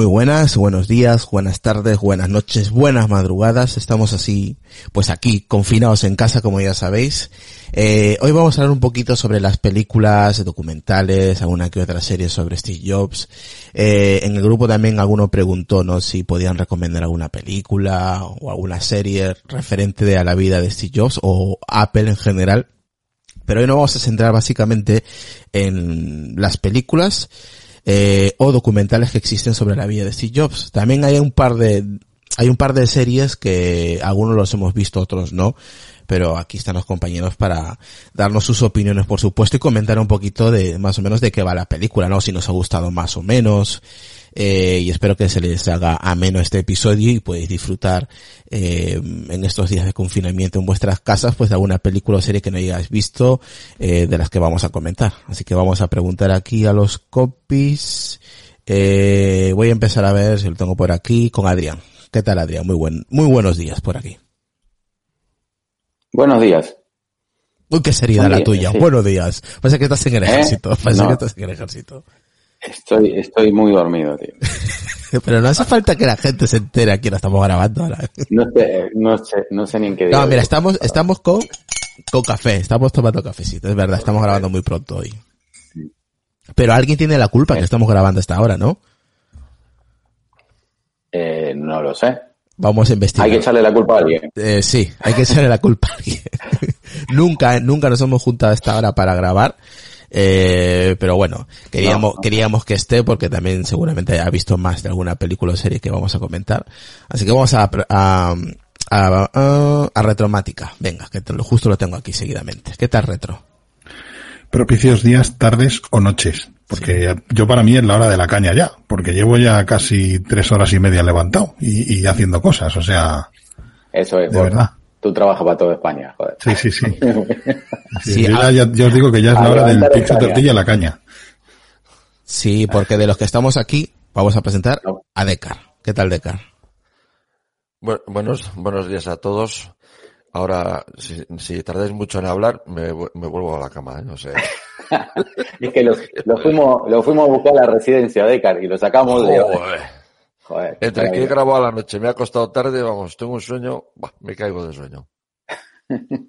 Muy buenas, buenos días, buenas tardes, buenas noches, buenas madrugadas. Estamos así, pues aquí, confinados en casa, como ya sabéis. Eh, hoy vamos a hablar un poquito sobre las películas, documentales, alguna que otra serie sobre Steve Jobs. Eh, en el grupo también alguno preguntó, ¿no? Si podían recomendar alguna película o alguna serie referente a la vida de Steve Jobs o Apple en general. Pero hoy nos vamos a centrar básicamente en las películas, eh, o documentales que existen sobre la vida de Steve Jobs. También hay un par de hay un par de series que algunos los hemos visto, otros no, pero aquí están los compañeros para darnos sus opiniones, por supuesto, y comentar un poquito de más o menos de qué va la película, ¿no? Si nos ha gustado más o menos, eh, y espero que se les haga ameno este episodio y podéis disfrutar eh, en estos días de confinamiento en vuestras casas pues de alguna película o serie que no hayáis visto eh, de las que vamos a comentar. Así que vamos a preguntar aquí a los copies. Eh, voy a empezar a ver si lo tengo por aquí con Adrián. ¿Qué tal Adrián? Muy buen, muy buenos días por aquí. Buenos días. Uy, qué seriedad Buen la día, tuya. sí. Buenos días. Parece que estás en el ¿Eh? ejército. Parece No. que estás en el ejército. Estoy, estoy muy dormido, tío. Pero no hace falta que la gente se entere aquí, la estamos grabando ahora. No sé, no sé, no sé ni en qué día. No, mira, estamos, estamos con, con café, estamos tomando cafecito, es verdad, estamos grabando muy pronto hoy. Pero alguien tiene la culpa que estamos grabando hasta ahora, ¿no? Eh, no lo sé. Vamos a investigar. Hay que echarle la culpa a alguien. Eh, sí, hay que echarle la culpa a alguien. nunca, nunca nos hemos juntado a esta hora para grabar. Eh, pero bueno, queríamos, No. queríamos que esté porque también seguramente haya visto más de alguna película o serie que vamos a comentar. Así que vamos a, a, a, a, a Retromática. Venga, que te lo- justo lo tengo aquí seguidamente. ¿Qué tal Retro? propicios días, tardes o noches. Porque yo para mí es la hora de la caña ya, porque llevo ya casi tres horas y media levantado y, y haciendo cosas, o sea, Eso es, de verdad. Tú trabajas para toda España, joder. Sí, sí, sí. Sí, yo ah- ya, os digo que ya es la hora del caña. tortilla a la caña. Sí, porque de los que estamos aquí, vamos a presentar a Decar. ¿Qué tal Decar? Bu- Buenos, buenos días a todos. Ahora, si, si tardáis mucho en hablar, me, me vuelvo a la cama, ¿eh? No sé. Es que lo, lo fuimos, lo fuimos a buscar a la residencia de Car y lo sacamos de... Joder. Entre que he grabado a la noche, me ha acostado tarde, vamos, tengo un sueño, bah, me caigo de sueño.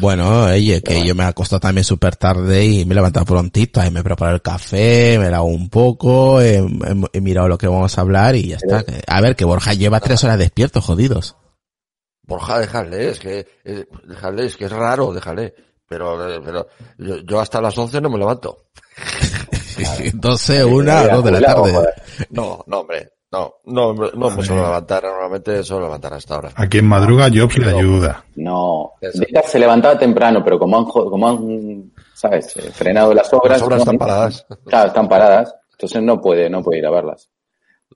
Bueno, oye, que yo me he acostado también súper tarde y me he levantado prontito, ahí me he preparado el café, me he lavado un poco, he, he- he mirado lo que vamos a hablar y ya está. A ver, que Borja lleva tres horas despierto, jodidos. Borja, déjale, es que, eh, déjale, es que es raro, déjale. Pero, eh, pero, yo, yo hasta las 11 no me levanto. 12, una, Mira, dos de la tarde. No, no, hombre, no, no, no me suelo levantar, normalmente suelo levantar hasta ahora. A quien madruga, Jobs le ayuda. No, Eso. Decar se levantaba temprano, pero como han, como han ¿sabes? Eh, frenado las obras. Las obras no- están paradas. Claro, están paradas. Entonces no puede, no puede ir a verlas.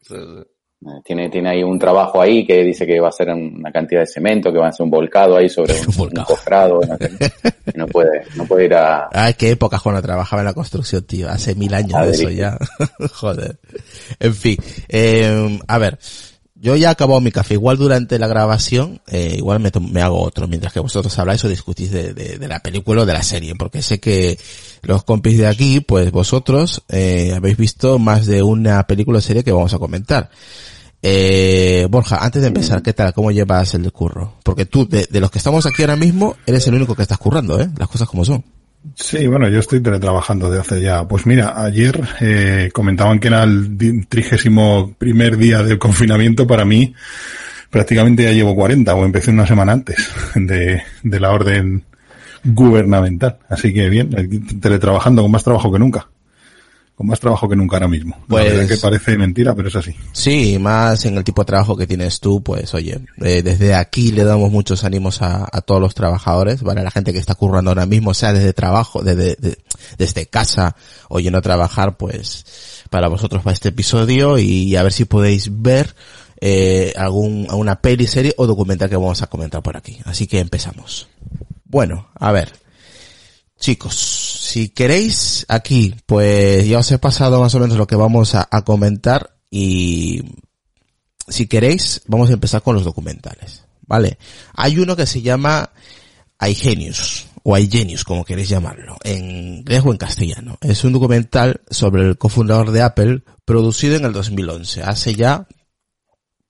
Sí, sí. Eh, Tiene, tiene ahí un trabajo ahí que dice que va a ser una cantidad de cemento, que va a ser un volcado ahí sobre un, Un cofrado, no puede, no puede ir a, Ay, qué época cuando trabajaba en la construcción, tío. Hace mil años de eso ya. Joder. En fin. Eh, a ver. Yo ya he acabado mi café. Igual durante la grabación, eh, igual me, me, hago otro, mientras que vosotros habláis o discutís de, de, la película o de la serie, porque sé que los compis de aquí, pues vosotros, eh, habéis visto más de una película o serie que vamos a comentar. Eh, Borja, antes de empezar, ¿qué tal? ¿Cómo llevas el curro? Porque tú, de, de los que estamos aquí ahora mismo, eres el único que estás currando, ¿eh? Las cosas como son. Sí, bueno, yo estoy teletrabajando de hace ya. Pues mira, ayer eh, comentaban que era el trigésimo primer día del confinamiento. Para mí, prácticamente ya llevo 40 o empecé una semana antes de, de la orden gubernamental. Así que bien, teletrabajando con más trabajo que nunca con más trabajo que nunca ahora mismo. Pues, la verdad que parece mentira, pero es así. Sí, más en el tipo de trabajo que tienes tú, pues oye, eh, desde aquí le damos muchos ánimos a, a, todos los trabajadores, ¿vale? A la gente que está currando ahora mismo, sea desde trabajo, desde, de, desde casa o yendo a trabajar, pues para vosotros va este episodio y a ver si podéis ver eh, algún, alguna peli, serie o documental que vamos a comentar por aquí. Así que empezamos. Bueno, a ver, chicos, si queréis aquí, pues ya os he pasado más o menos lo que vamos a, comentar y si queréis, vamos a empezar con los documentales, ¿vale? Hay uno que se llama iGenius o iGenius, como queréis llamarlo, en inglés o en castellano. Es un documental sobre el cofundador de Apple, producido en el 2011, hace ya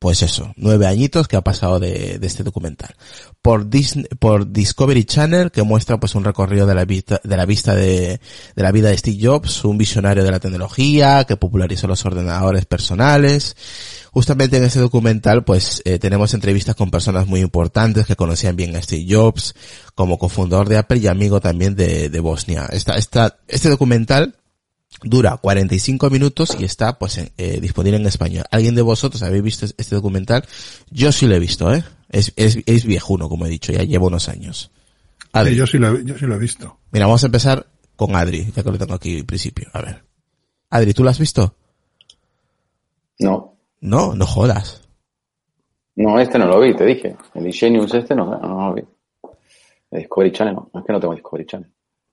pues eso, nueve añitos que ha pasado de, de este documental. Por, Disney, por Discovery Channel, que muestra pues un recorrido de la vista, de la vista de, de la vida de Steve Jobs, un visionario de la tecnología, que popularizó los ordenadores personales. Justamente en este documental pues eh, tenemos entrevistas con personas muy importantes que conocían bien a Steve Jobs, como cofundador de Apple y amigo también de, de Bosnia. Esta, esta, este documental Dura 45 minutos y está pues eh, disponible en español. ¿Alguien de vosotros habéis visto este documental? Yo sí lo he visto, ¿eh? Es, es, es viejuno, como he dicho, ya llevo unos años. Adri. Sí, yo sí lo, yo sí lo he visto. Mira, vamos a empezar con Adri, ya que lo tengo aquí en principio. A ver. Adri, ¿tú lo has visto? No. No, no jodas. No, este no lo vi, te dije. El Ingenius este no, no, lo vi. El Discovery Channel no, es que no tengo Discovery Channel.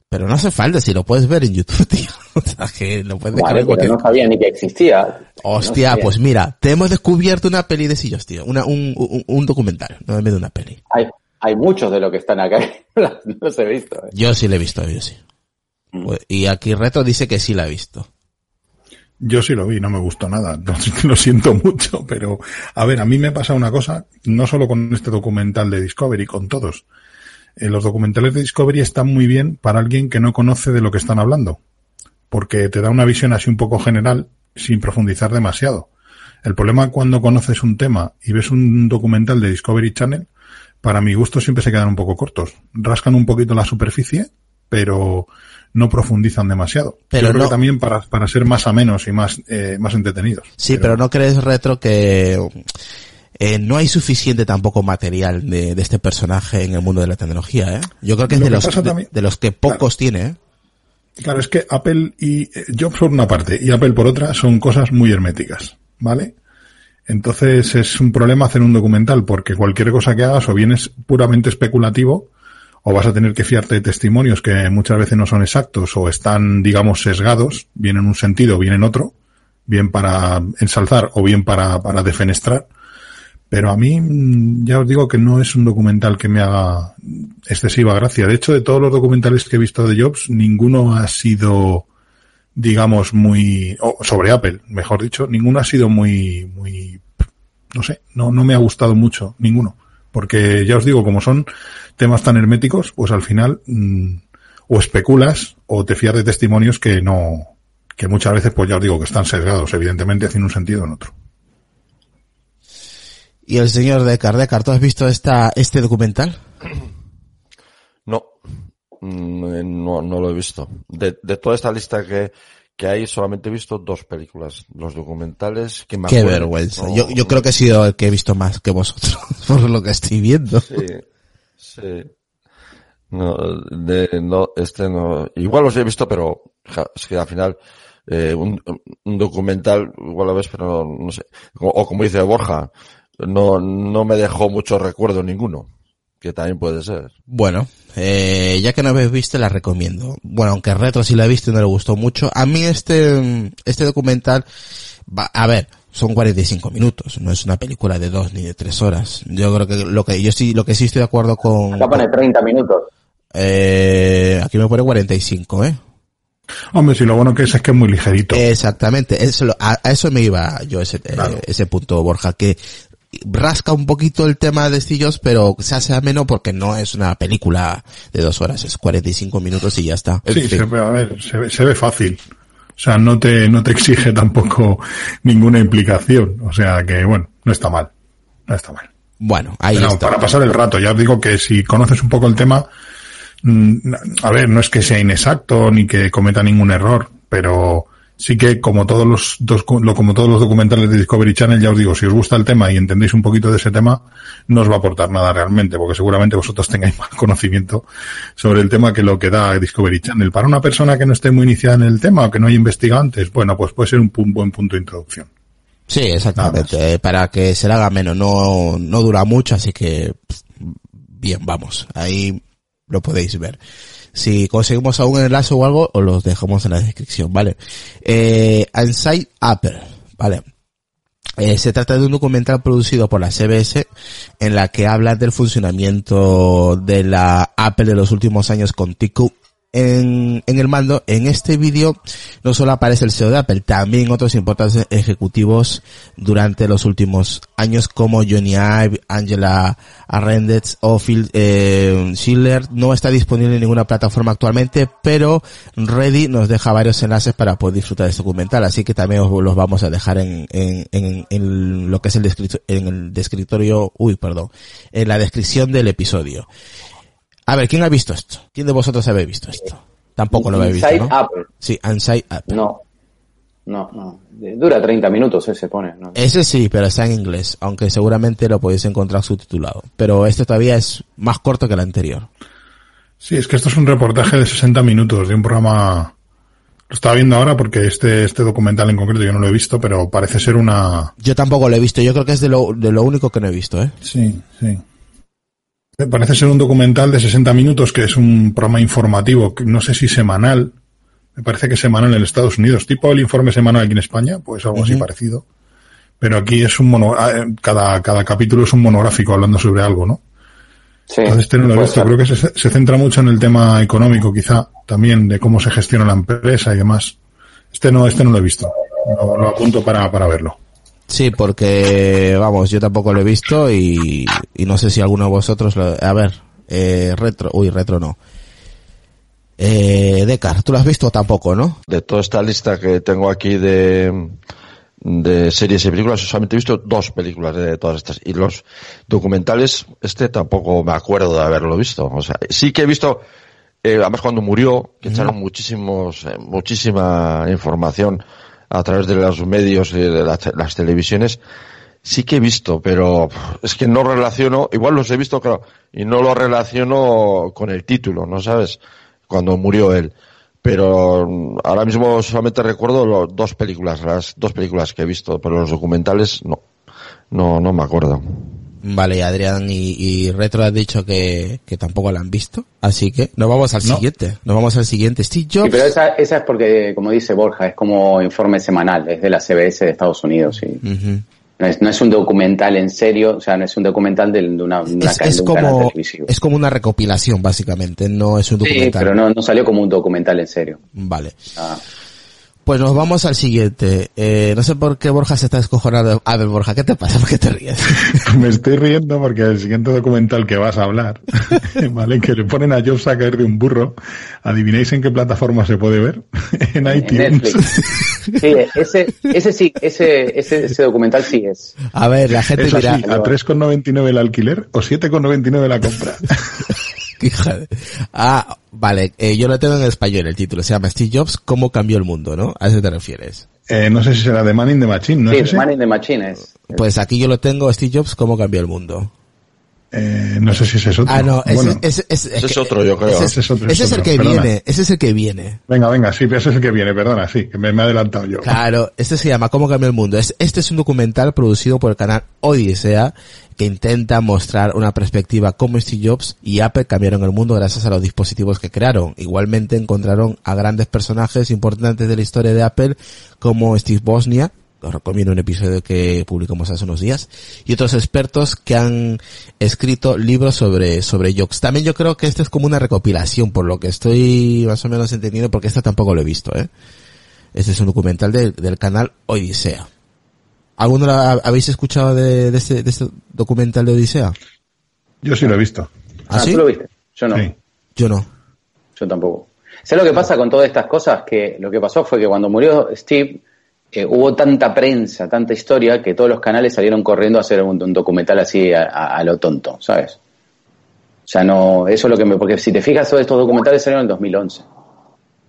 Pero no hace falta, si lo puedes ver en YouTube, tío. O sea, que lo puedes vale, pero no sabía ni que existía. Hostia, no pues mira, te hemos descubierto una peli de sillos, tío. Una, un, un, un documental, no en vez de una peli. Hay, hay muchos de los que están acá, no los he visto. ¿eh? Yo sí lo he visto, yo sí. Mm. Y aquí Reto dice que sí la ha visto. Yo sí lo vi, no me gustó nada, lo siento mucho, pero a ver, a mí me pasa una cosa, no solo con este documental de Discovery, con todos. Eh, los documentales de Discovery están muy bien para alguien que no conoce de lo que están hablando, porque te da una visión así un poco general sin profundizar demasiado. El problema cuando conoces un tema y ves un documental de Discovery Channel, para mi gusto siempre se quedan un poco cortos. Rascan un poquito la superficie, pero no profundizan demasiado. Pero Yo creo no, que también para, para ser más amenos y más, eh, más entretenidos. Sí, pero, pero no crees, Retro, que eh, no hay suficiente tampoco material de, de, este personaje en el mundo de la tecnología, ¿eh? Yo creo que es de los, de, de, los que pocos claro. tiene, ¿eh? Claro, es que Apple y Jobs por una parte y Apple por otra son cosas muy herméticas, ¿vale? Entonces es un problema hacer un documental porque cualquier cosa que hagas o bien es puramente especulativo o vas a tener que fiarte de testimonios que muchas veces no son exactos o están, digamos, sesgados, bien en un sentido, bien en otro, bien para ensalzar o bien para, para defenestrar. Pero a mí, ya os digo que no es un documental que me haga excesiva gracia. De hecho, de todos los documentales que he visto de Jobs, ninguno ha sido, digamos, muy, oh, sobre Apple, mejor dicho, ninguno ha sido muy, muy, no sé, no, no me ha gustado mucho, ninguno. Porque ya os digo, como son temas tan herméticos, pues al final, mmm, o especulas o te fías de testimonios que no, que muchas veces, pues ya os digo que están sesgados, evidentemente, haciendo un sentido en otro. ¿Y el señor Decar? Decar, ¿tú has visto esta, este documental? No, no, no lo he visto. De, de toda esta lista que, que hay, solamente he visto dos películas. Los documentales que me Qué acuerdo, vergüenza. No, yo, yo creo que he sido el que he visto más que vosotros, por lo que estoy viendo. Sí, sí. No, de, no, este no, igual los he visto, pero es que al final, eh, un, un, documental, igual lo ves, pero no, no sé. O, o como dice Borja, no, no me dejó mucho recuerdo ninguno. Que también puede ser. Bueno, eh, ya que no habéis visto, la recomiendo. Bueno, aunque Retro sí la he visto y no le gustó mucho. A mí este, este documental, va, a ver, son 45 minutos, no es una película de dos ni de tres horas. Yo creo que lo que yo sí, lo que sí estoy de acuerdo con... Acá pone 30 minutos. Eh, aquí me pone 45, ¿eh? Hombre, si lo bueno que es es que es muy ligerito. Exactamente, eso, lo- a, a eso me iba yo ese, eh, ese punto, Borja, que rasca un poquito el tema de Estillos, pero se hace ameno porque no es una película de dos horas, es 45 minutos y ya está. Sí, se ve, a ver, se ve, se ve fácil. O sea, no te, no te exige tampoco ninguna implicación. O sea que, bueno, no está mal. No está mal. Bueno, ahí Pero está. para pasar el rato, ya os digo que si conoces un poco el tema, mm, a ver, no es que sea inexacto ni que cometa ningún error, pero sí que como todos los dos, lo- como todos los documentales de Discovery Channel, ya os digo, si os gusta el tema y entendéis un poquito de ese tema, no os va a aportar nada realmente, porque seguramente vosotros tengáis más conocimiento sobre el tema que lo que da Discovery Channel. Para una persona que no esté muy iniciada en el tema o que no haya investigado antes, bueno, pues puede ser un buen punto de introducción. Sí, exactamente, para que se le haga menos, no, no dura mucho, así que bien, vamos, ahí lo podéis ver. Si conseguimos algún enlace o algo, os los dejamos en la descripción, ¿vale? Eh, Inside Apple, ¿vale? Eh, se trata de un documental producido por la CBS en la que habla del funcionamiento de la Apple de los últimos años con Cook en, en el mando. En este vídeo no solo aparece el CEO de Apple, también otros importantes ejecutivos durante los últimos años como Johnny Ive, Angela Arendez o Phil eh, Schiller. No está disponible en ninguna plataforma actualmente, pero Ready nos deja varios enlaces para poder disfrutar de este documental, así que también os los vamos a dejar en, en, en, en lo que es el descriptorio, en el descriptorio, uy, perdón, en la descripción del episodio. A ver, ¿quién ha visto esto? ¿Quién de vosotros habéis visto esto? Tampoco lo habéis visto, Inside ¿no? Apple. Sí, Inside Apple. No. No, no. Dura 30 minutos ese pone. ¿no? Ese sí, pero está en inglés, aunque seguramente lo podéis encontrar subtitulado. Pero este todavía es más corto que el anterior. Sí, es que esto es un reportaje de 60 minutos de un programa. Lo estaba viendo ahora porque este, este documental en concreto yo no lo he visto, pero parece ser una. Yo tampoco lo he visto, yo creo que es de lo, de lo único que no he visto, ¿eh? Sí, sí. Parece ser un documental de 60 minutos que es un programa informativo, no sé si semanal. Me parece que semanal en Estados Unidos, tipo el informe semanal aquí en España, pues algo así parecido. Pero aquí es un mono, ah, eh, cada, cada capítulo es un monográfico hablando sobre algo, ¿no? Sí. Entonces este no lo he visto. Creo que se, se centra mucho en el tema económico, quizá, también de cómo se gestiona la empresa y demás. Este no, este no lo he visto. Lo, lo apunto para, para verlo. Sí, porque, vamos, yo tampoco lo he visto y, y no sé si alguno de vosotros lo, a ver, eh, retro, uy, retro no. Eh, Decar, ¿tú lo has visto tampoco, no? De toda esta lista que tengo aquí de, de series y películas, solamente he visto dos películas de todas estas. Y los documentales, este tampoco me acuerdo de haberlo visto. O sea, sí que he visto, eh, además cuando murió, que echaron muchísimos, eh, muchísima información a través de los medios y de las, las televisiones, sí que he visto, pero es que no relaciono, igual los he visto, claro, y no lo relaciono con el título, ¿no sabes? Cuando murió él. Pero mm, ahora mismo solamente recuerdo los dos películas, las dos películas que he visto, pero los documentales no, no, no me acuerdo. Vale, Adrián y, y Retro has dicho que, que tampoco la han visto, así que nos vamos al No. siguiente, nos vamos al siguiente. Steve Sí, Jobs. pero esa, esa es porque, como dice Borja, es como informe semanal, es de la CBS de Estados Unidos. Y no, es, no es un documental en serio, o sea, no es un documental de, de una, de una es, ca- es de un canal como, televisivo. es como una recopilación, básicamente, no es un sí, documental. pero no, no salió como un documental en serio. Vale. Ah, Pues nos vamos al siguiente. Eh, no sé por qué Borja se está escojonando. A ver, Borja, ¿qué te pasa? ¿Por qué te ríes? Me estoy riendo porque el siguiente documental que vas a hablar, ¿vale? Que le ponen a Jobs a caer de un burro. ¿Adivináis en qué plataforma se puede ver? en en iTunes. Netflix. Sí, ese, ese sí, ese, ese, ese documental sí es. A ver, la gente Es dirá, así, a 3,99 el alquiler o 7,99 la compra. hija de- Ah, vale, eh, yo lo tengo en español el título. Se llama Steve Jobs, ¿cómo cambió el mundo, no? ¿A eso te refieres? Eh, no sé si será de Man in the Machine, ¿no sí, es ese? Man in the Machine es. Pues aquí yo lo tengo, Steve Jobs, ¿cómo cambió el mundo? Eh, no sé si ese es otro. Ah, no, ese, Bueno, ese- ese- Ese es otro, yo creo. Ese, Ese es otro, ese es es el otro, que perdona. viene, ese es el que viene. Venga, venga, sí, pero ese es el que viene, perdona, sí, que me, me he adelantado yo. Claro, este se llama ¿Cómo cambió el mundo? Es- Este es un documental producido por el canal Odisea que intenta mostrar una perspectiva cómo Steve Jobs y Apple cambiaron el mundo gracias a los dispositivos que crearon. Igualmente encontraron a grandes personajes importantes de la historia de Apple como Steve Bosnia, os recomiendo un episodio que publicamos hace unos días, y otros expertos que han escrito libros sobre, sobre Jobs. También yo creo que este es como una recopilación, por lo que estoy más o menos entendiendo, porque este tampoco lo he visto, ¿eh? Este es un documental del, del canal Odisea. ¿Alguno la- habéis escuchado de, de este, de este documental de Odisea? Yo sí lo he visto. ¿Ah, Ah, sí? ¿tú lo viste? Yo no. Sí. Yo no. Yo tampoco. ¿Sabes lo que pasa con todas estas cosas? Que lo que pasó fue que cuando murió Steve, eh, hubo tanta prensa, tanta historia, que todos los canales salieron corriendo a hacer un, un documental así a, a- a lo tonto, ¿sabes? O sea, no, eso es lo que me... Porque si te fijas, todos estos documentales salieron en el 2011.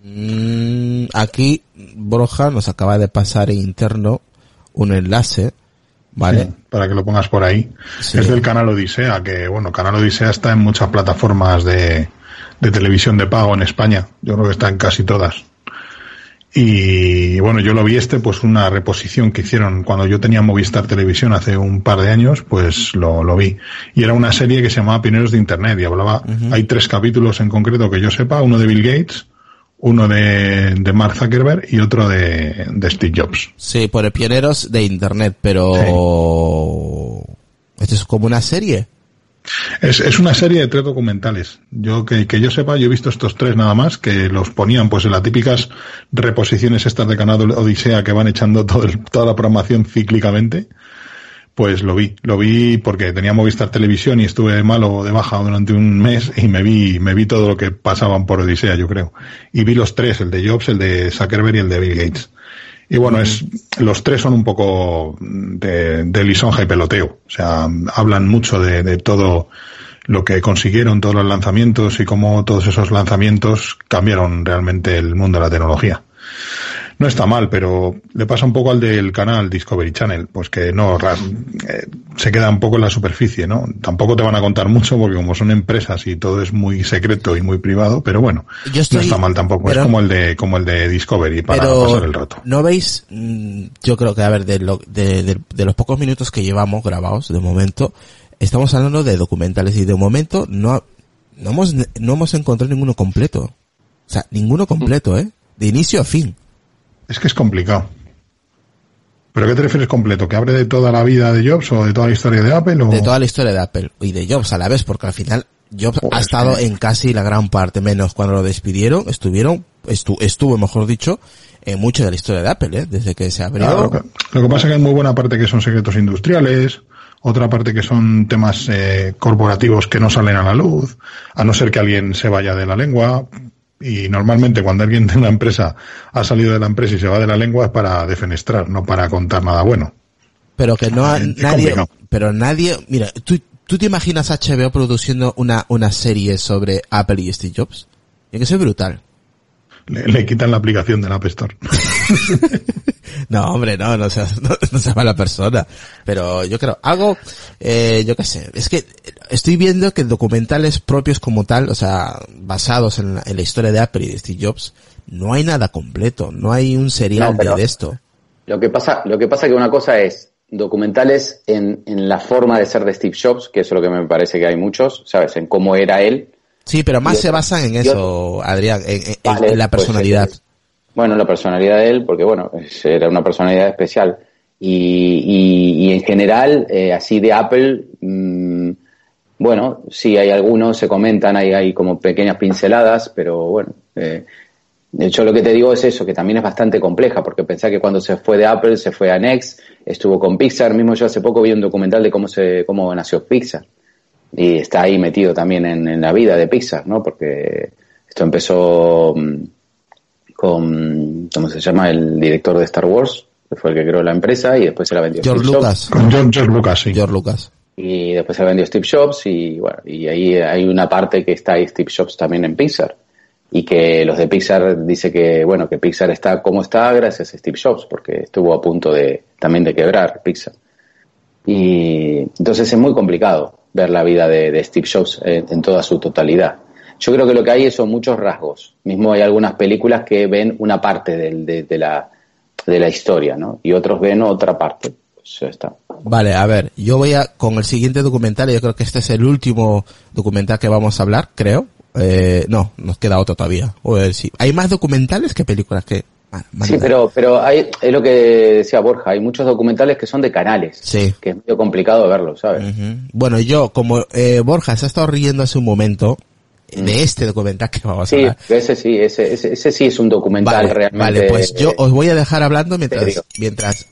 Mm, aquí Borja nos acaba de pasar en interno un enlace, ¿vale? Sí, para que lo pongas por ahí. Sí. Es del canal Odisea, que bueno, canal Odisea está en muchas plataformas de, de televisión de pago en España. Yo creo que está en casi todas. Y bueno, yo lo vi este, pues una reposición que hicieron cuando yo tenía Movistar Televisión hace un par de años, pues lo, lo vi. Y era una serie que se llamaba Pioneros de Internet y hablaba, hay tres capítulos en concreto que yo sepa, uno de Bill Gates, uno de, de Mark Zuckerberg y otro de, de Steve Jobs. Sí, por el pioneros de internet, pero esto es como una serie. Es, es una serie de tres documentales. Yo que, que yo sepa, yo he visto estos tres nada más, que los ponían pues en las típicas reposiciones estas de Canal Odisea que van echando todo el- toda la programación cíclicamente. Pues lo vi, lo vi porque tenía Movistar Televisión y estuve malo de baja durante un mes y me vi, me vi todo lo que pasaban por Odisea, yo creo. Y vi los tres, el de Jobs, el de Zuckerberg y el de Bill Gates. Y bueno, es, los tres son un poco de, de lisonja y peloteo. O sea, hablan mucho de, de todo lo que consiguieron, todos los lanzamientos y cómo todos esos lanzamientos cambiaron realmente el mundo de la tecnología. No está mal, pero le pasa un poco al del canal Discovery Channel, pues que no, eh, se queda un poco en la superficie, ¿no? Tampoco te van a contar mucho porque como son empresas y todo es muy secreto y muy privado, pero bueno, Yo estoy- no está mal tampoco. pero- es como el de, como el de Discovery para pero pasar el rato. no veis, Mm, yo creo que a ver, de, lo, de, de- de los pocos minutos que llevamos grabados, de momento, estamos hablando de documentales y de momento no, no hemos, no hemos encontrado ninguno completo. O sea, ninguno completo, ¿eh? De inicio a fin. Es que es complicado. ¿Pero qué te refieres completo? ¿Que abre de toda la vida de Jobs o de toda la historia de Apple? O... de toda la historia de Apple y de Jobs a la vez, porque al final Jobs Joder, ha estado en casi la gran parte, menos cuando lo despidieron, estuvieron, estu- estuvo, mejor dicho, en mucho de la historia de Apple, ¿eh? desde que se abrió. Claro, lo, que, lo que pasa es que hay muy buena parte que son secretos industriales, otra parte que son temas eh, corporativos que no salen a la luz, a no ser que alguien se vaya de la lengua. Y normalmente cuando alguien de una empresa ha salido de la empresa y se va de la lengua es para defenestrar, no para contar nada bueno. pero que no ha- Es nadie, complicado. pero nadie, mira, tú, tú te imaginas HBO produciendo una, una serie sobre Apple y Steve Jobs? Tiene que ser brutal. Le, le quitan la aplicación del App Store. No, hombre, no, no seas, no, no seas mala persona. Pero yo creo, algo, eh, yo qué sé, es que estoy viendo que documentales propios como tal, o sea, basados en la, en la historia de Apple y de Steve Jobs, no hay nada completo, no hay un serial No, pero- de, de esto. Lo que pasa, lo que pasa que una cosa es documentales en, en la forma de ser de Steve Jobs, que eso es lo que me parece que hay muchos, ¿sabes? En cómo era él. Sí, pero más Y se otro- basan en eso, Adrián, en, en- en Vale, la pues, personalidad. eh, bueno, la personalidad de él, porque bueno, era una personalidad especial. Y, y, y en general, eh, así de Apple, mm, bueno, sí hay algunos, se comentan, hay, hay como pequeñas pinceladas, pero bueno, eh, de hecho lo que te digo es eso, que también es bastante compleja, porque pensé que cuando se fue de Apple, se fue a Next, estuvo con Pixar, mismo yo hace poco vi un documental de cómo se, cómo nació Pixar. Y está ahí metido también en, en la vida de Pixar, ¿no? Porque esto empezó mm, con, ¿cómo se llama? El director de Star Wars, que fue el que creó la empresa y después se la vendió George Steve Jobs. Lucas, Con George, George Lucas, sí. George Lucas. Y después se la vendió Steve Jobs y bueno, y ahí hay una parte que está ahí Steve Jobs también en Pixar. Y que los de Pixar dice que, bueno, que Pixar está como está gracias a Steve Jobs, porque estuvo a punto de, también de quebrar Pixar. Y entonces es muy complicado ver la vida de, Steve Jobs en, en toda su totalidad. Yo creo que lo que hay son muchos rasgos. Mismo hay algunas películas que ven una parte del- de, de la, de la historia, ¿no? Y otros ven otra parte. Pues ya está. Vale, a ver, yo voy a con el siguiente documental, yo creo que este es el último documental que vamos a hablar, creo. Eh, no, nos queda otro todavía. O si hay más documentales que películas que Sí, pero, pero hay, es lo que decía Borja, hay muchos documentales que son de canales. Sí. Que es medio complicado verlos, ¿sabes? Bueno, yo, como eh, Borja se ha estado riendo hace un momento de mm. este documental que vamos a hablar. Sí, ese sí, ese, ese, ese, sí es un documental realmente. Vale, pues yo os voy a dejar hablando mientras, mientras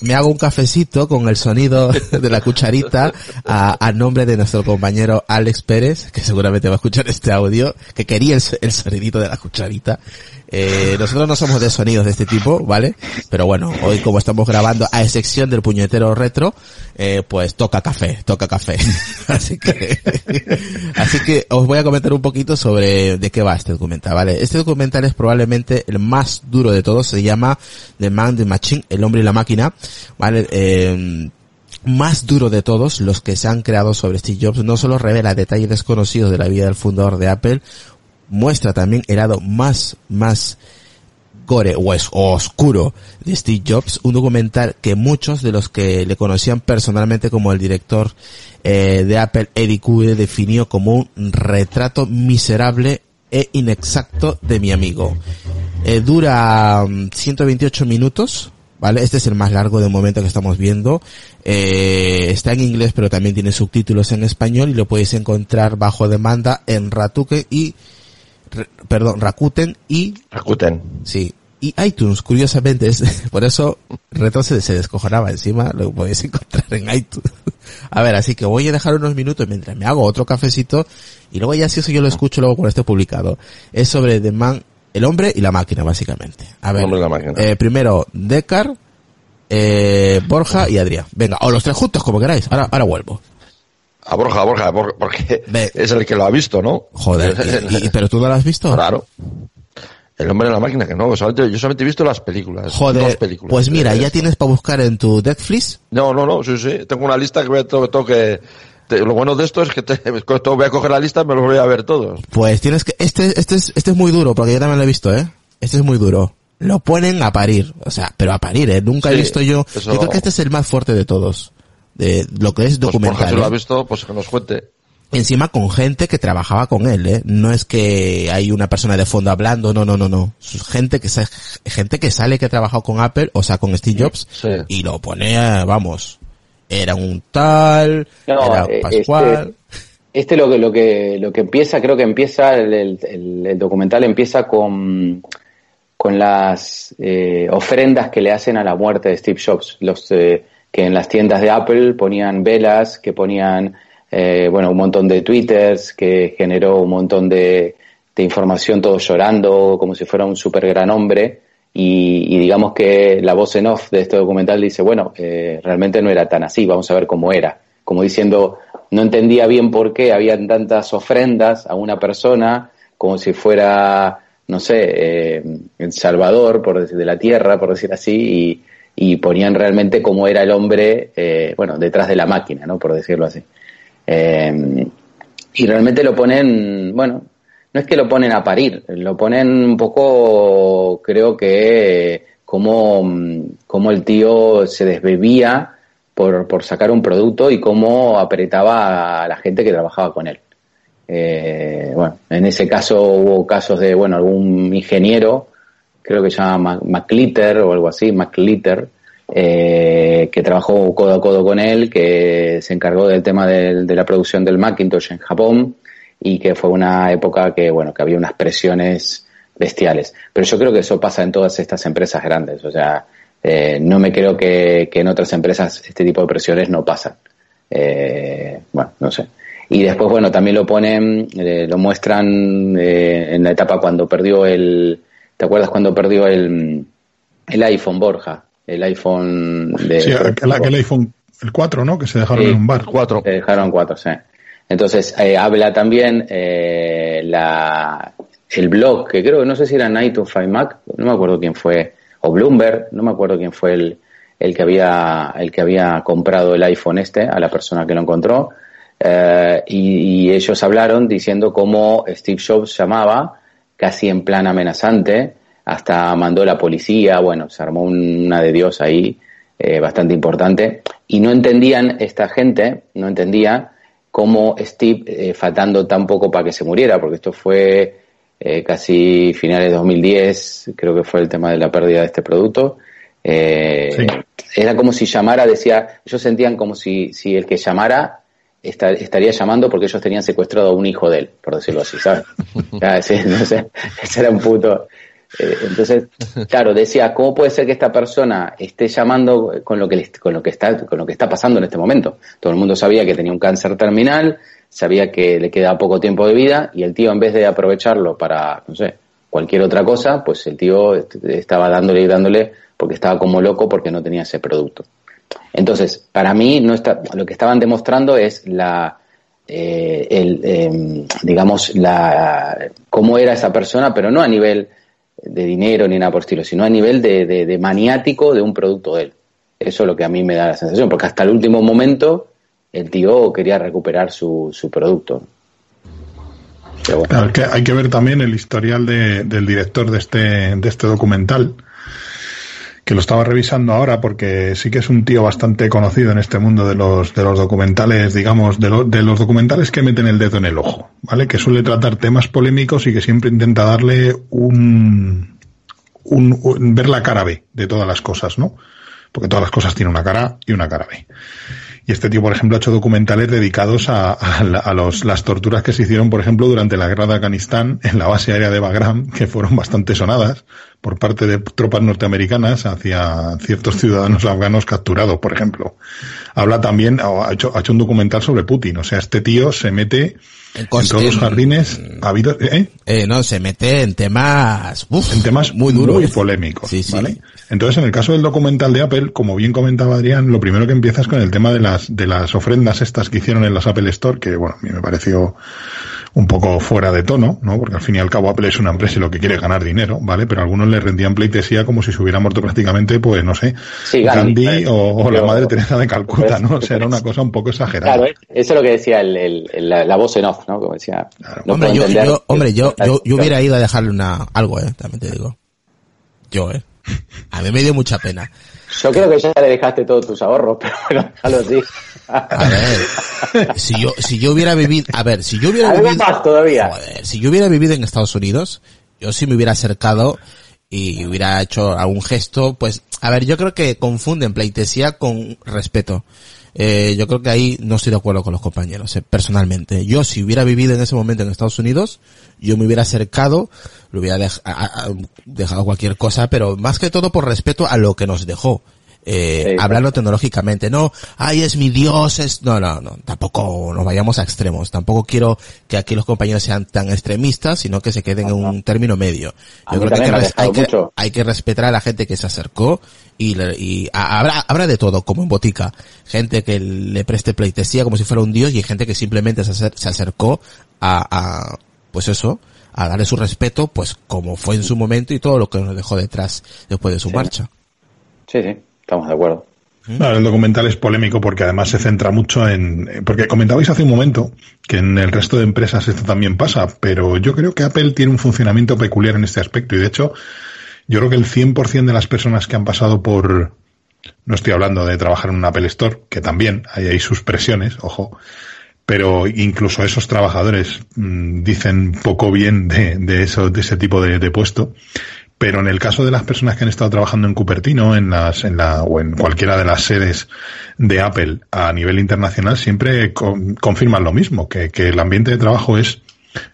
me hago un cafecito con el sonido de la cucharita a, nombre de nuestro compañero Alex Pérez, que seguramente va a escuchar este audio, que quería el, el sonidito de la cucharita. Eh, nosotros no somos de sonidos de este tipo, ¿vale? Pero bueno, hoy como estamos grabando a excepción del puñetero retro, eh, pues toca café, toca café. así que, así que os voy a comentar un poquito sobre de qué va este documental, ¿vale? Este documental es probablemente el más duro de todos, se llama The Man, the Machine, el hombre y la máquina, ¿vale? Eh, más duro de todos los que se han creado sobre Steve Jobs no solo revela detalles desconocidos de la vida del fundador de Apple muestra también el lado más, más gore o, es, oscuro de Steve Jobs, un documental que muchos de los que le conocían personalmente como el director eh, de Apple, Eddie Cube, definió como un retrato miserable e inexacto de mi amigo. Eh, dura 128 mm, minutos, ¿vale? Este es el más largo de momento que estamos viendo. Eh, está en inglés, pero también tiene subtítulos en español y lo podéis encontrar bajo demanda en Ratuque y perdón, Rakuten y... Rakuten. Sí. Y iTunes, curiosamente, es, por eso Retro se, descojonaba encima, lo podéis encontrar en iTunes. a ver, así que voy a dejar unos minutos mientras me hago otro cafecito y luego ya si eso yo lo escucho luego cuando esté publicado. Es sobre The Man, el hombre y la máquina, básicamente. A ver, eh, primero Decar, eh, Borja y Adrián. Venga, o los tres juntos, como queráis. Ahora, ahora vuelvo. A Borja, a Borja, porque es el que lo ha visto, ¿no? Joder, pero tú no lo has visto? Claro. El hombre en la máquina, que no, yo solamente he visto las películas. Joder, películas pues mira, ya tienes para buscar en tu Netflix. No, no, no, sí, sí, tengo una lista que voy a, tengo, que... lo bueno de esto es que te, voy a coger la lista y me los voy a ver todos. Pues tienes que, este, este es, este es muy duro, porque yo también lo he visto, eh. Este es muy duro. Lo ponen a parir, o sea, pero a parir, eh. Nunca he visto yo, yo creo que este es el más fuerte de todos de lo que es documental. Pues si lo ha visto, pues que nos cuente. Encima con gente que trabajaba con él, ¿eh? No es que hay una persona de fondo hablando, no, no, no, no. Gente que, gente que sale que ha trabajado con Apple, o sea, con Steve Jobs, y lo pone, vamos, era un tal, era eh, Pascual. Este, este, lo que, lo que, lo que empieza, creo que empieza, el, el, documental empieza con, con las eh, ofrendas que le hacen a la muerte de Steve Jobs. Los, eh, que en las tiendas de Apple ponían velas, que ponían, eh, bueno, un montón de twitters, que generó un montón de, información, todos llorando, como si fuera un súper gran hombre. Y, digamos que la voz en off de este documental dice, bueno, eh, realmente no era tan así, vamos a ver cómo era. Como diciendo, no entendía bien por qué habían tantas ofrendas a una persona, como si fuera, no sé, eh, El Salvador, por decir, de la tierra, por decir así, y, y ponían realmente cómo era el hombre, eh, bueno, detrás de la máquina, ¿no? Por decirlo así. Eh, y realmente lo ponen, bueno, no es que lo ponen a parir, lo ponen un poco, creo que, como, como el tío se desbebía por, por sacar un producto y cómo apretaba a la gente que trabajaba con él. Eh, bueno, en ese caso hubo casos de, bueno, algún ingeniero creo que se llama McLitter o algo así, McLitter, eh, que trabajó codo a codo con él, que se encargó del tema de la producción del Macintosh en Japón y que fue una época que, bueno, que había unas presiones bestiales. Pero yo creo que eso pasa en todas estas empresas grandes, o sea, eh, no me creo que, en otras empresas este tipo de presiones no pasan. Eh, bueno, no sé. Y después, bueno, también lo ponen, lo muestran en la etapa cuando perdió el, ¿Te acuerdas cuando perdió el, el iPhone, Borja? El iPhone de... Sí, aquel, iPhone, el 4, ¿no? Que se dejaron en un bar. 4. Se dejaron 4, sí. Entonces, eh, habla también eh, la, el blog, que creo que no sé si era Night of Mac, no me acuerdo quién fue, o Bloomberg, no me acuerdo quién fue el, el que había el que había comprado el iPhone este a la persona que lo encontró eh, y, y, ellos hablaron diciendo cómo Steve Jobs llamaba casi en plan amenazante, hasta mandó la policía, bueno, se armó una de Dios ahí eh, bastante importante, y no entendían esta gente, no entendía cómo Steve, eh, faltando tan poco para que se muriera, porque esto fue eh, casi finales de 2010, creo que fue el tema de la pérdida de este producto. Eh, Era como si llamara, decía, ellos sentían como si, si el que llamara estaría llamando porque ellos tenían secuestrado a un hijo de él, por decirlo así, ¿sabes? ese era un puto. Eh, entonces, claro, decía, ¿cómo puede ser que esta persona esté llamando con lo que con lo que está con lo que está pasando en este momento? Todo el mundo sabía que tenía un cáncer terminal, sabía que le queda poco tiempo de vida y el tío en vez de aprovecharlo para, no sé, cualquier otra cosa, pues el tío estaba dándole y dándole porque estaba como loco porque no tenía ese producto. Entonces, para mí no está, lo que estaban demostrando es la eh, el, em, digamos la cómo era esa persona, pero no a nivel de dinero ni nada por estilo, sino a nivel de, de, maniático de un producto de él. Eso es lo que a mí me da la sensación, porque hasta el último momento el tío quería recuperar su, su producto. hay que ver también el historial del director de este, de este documental, que lo estaba revisando ahora porque sí que es un tío bastante conocido en este mundo de los, de los documentales, digamos, de, de los documentales que meten el dedo en el ojo, ¿vale? Que suele tratar temas polémicos y que siempre intenta darle un, un, ver la cara B de todas las cosas, ¿no? Porque todas las cosas tienen una cara y una cara B. Y este tío, por ejemplo, ha hecho documentales dedicados a, a, los, las torturas que se hicieron, por ejemplo, durante la guerra de Afganistán en la base aérea de Bagram, que fueron bastante sonadas por parte de tropas norteamericanas hacia ciertos ciudadanos afganos capturados, por ejemplo. Habla también, ha hecho, ha hecho un documental sobre Putin. O sea, este tío se mete en, todos los jardines habido, ¿eh? ¿eh? no, se mete en temas, en temas muy duros, muy polémicos, ¿vale? Entonces, en el caso del documental de Apple, como bien comentaba Adrián, lo primero que empiezas con el tema de las de las ofrendas estas que hicieron en las Apple Store, que bueno, a mí me pareció un poco fuera de tono, ¿no? Porque al fin y al cabo Apple es una empresa y lo que quiere es ganar dinero, ¿vale? Pero algunos le rendían pleitesía como si se hubiera muerto prácticamente, pues no sé, Gandhi, o, la madre Teresa de Calcuta, ¿no? O sea, era una cosa un poco exagerada. Claro, eso es lo que decía el, la, voz en off, ¿no? Como decía. hombre, yo, yo, hombre, yo, yo, yo hubiera ido a dejarle una, algo, eh, también te digo. Yo, eh. A mí me dio mucha pena. Yo creo que ya le dejaste todos tus ahorros, pero bueno, déjalo así. A ver, si yo, si yo hubiera vivido, a ver, si yo hubiera vivido, todavía. si yo hubiera vivido en Estados Unidos, yo sí me hubiera acercado y hubiera hecho algún gesto, pues, a ver, yo creo que confunden pleitesía con respeto. Eh, yo creo que ahí no estoy de acuerdo con los compañeros, eh, personalmente. Yo, si hubiera vivido en ese momento en Estados Unidos, yo me hubiera acercado, lo hubiera dejado cualquier cosa, pero más que todo por respeto a lo que nos dejó eh, hablando tecnológicamente, no, ay, es mi Dios, es, no, no, no, tampoco nos vayamos a extremos, tampoco quiero que aquí los compañeros sean tan extremistas, sino que se queden en un término medio. Yo creo que hay, que, hay, que, respetar a la gente que se acercó y, y habrá, habrá de todo, como en botica, gente que le preste pleitesía como si fuera un Dios y gente que simplemente se, se acercó a, a, pues eso, a darle su respeto, pues como fue en su momento y todo lo que nos dejó detrás después de su marcha. Sí, sí. Estamos de acuerdo. el documental es polémico porque además se centra mucho en... Porque comentabais hace un momento que en el resto de empresas esto también pasa, pero yo creo que Apple tiene un funcionamiento peculiar en este aspecto y de hecho yo creo que el 100% de las personas que han pasado por... No estoy hablando de trabajar en un Apple Store, que también hay ahí sus presiones, ojo, pero incluso esos trabajadores mm, dicen poco bien de, eso, de ese tipo de puesto. Pero en el caso de las personas que han estado trabajando en Cupertino, en las, en la, o en cualquiera de las sedes de Apple a nivel internacional, siempre confirman lo mismo, que, que el ambiente de trabajo es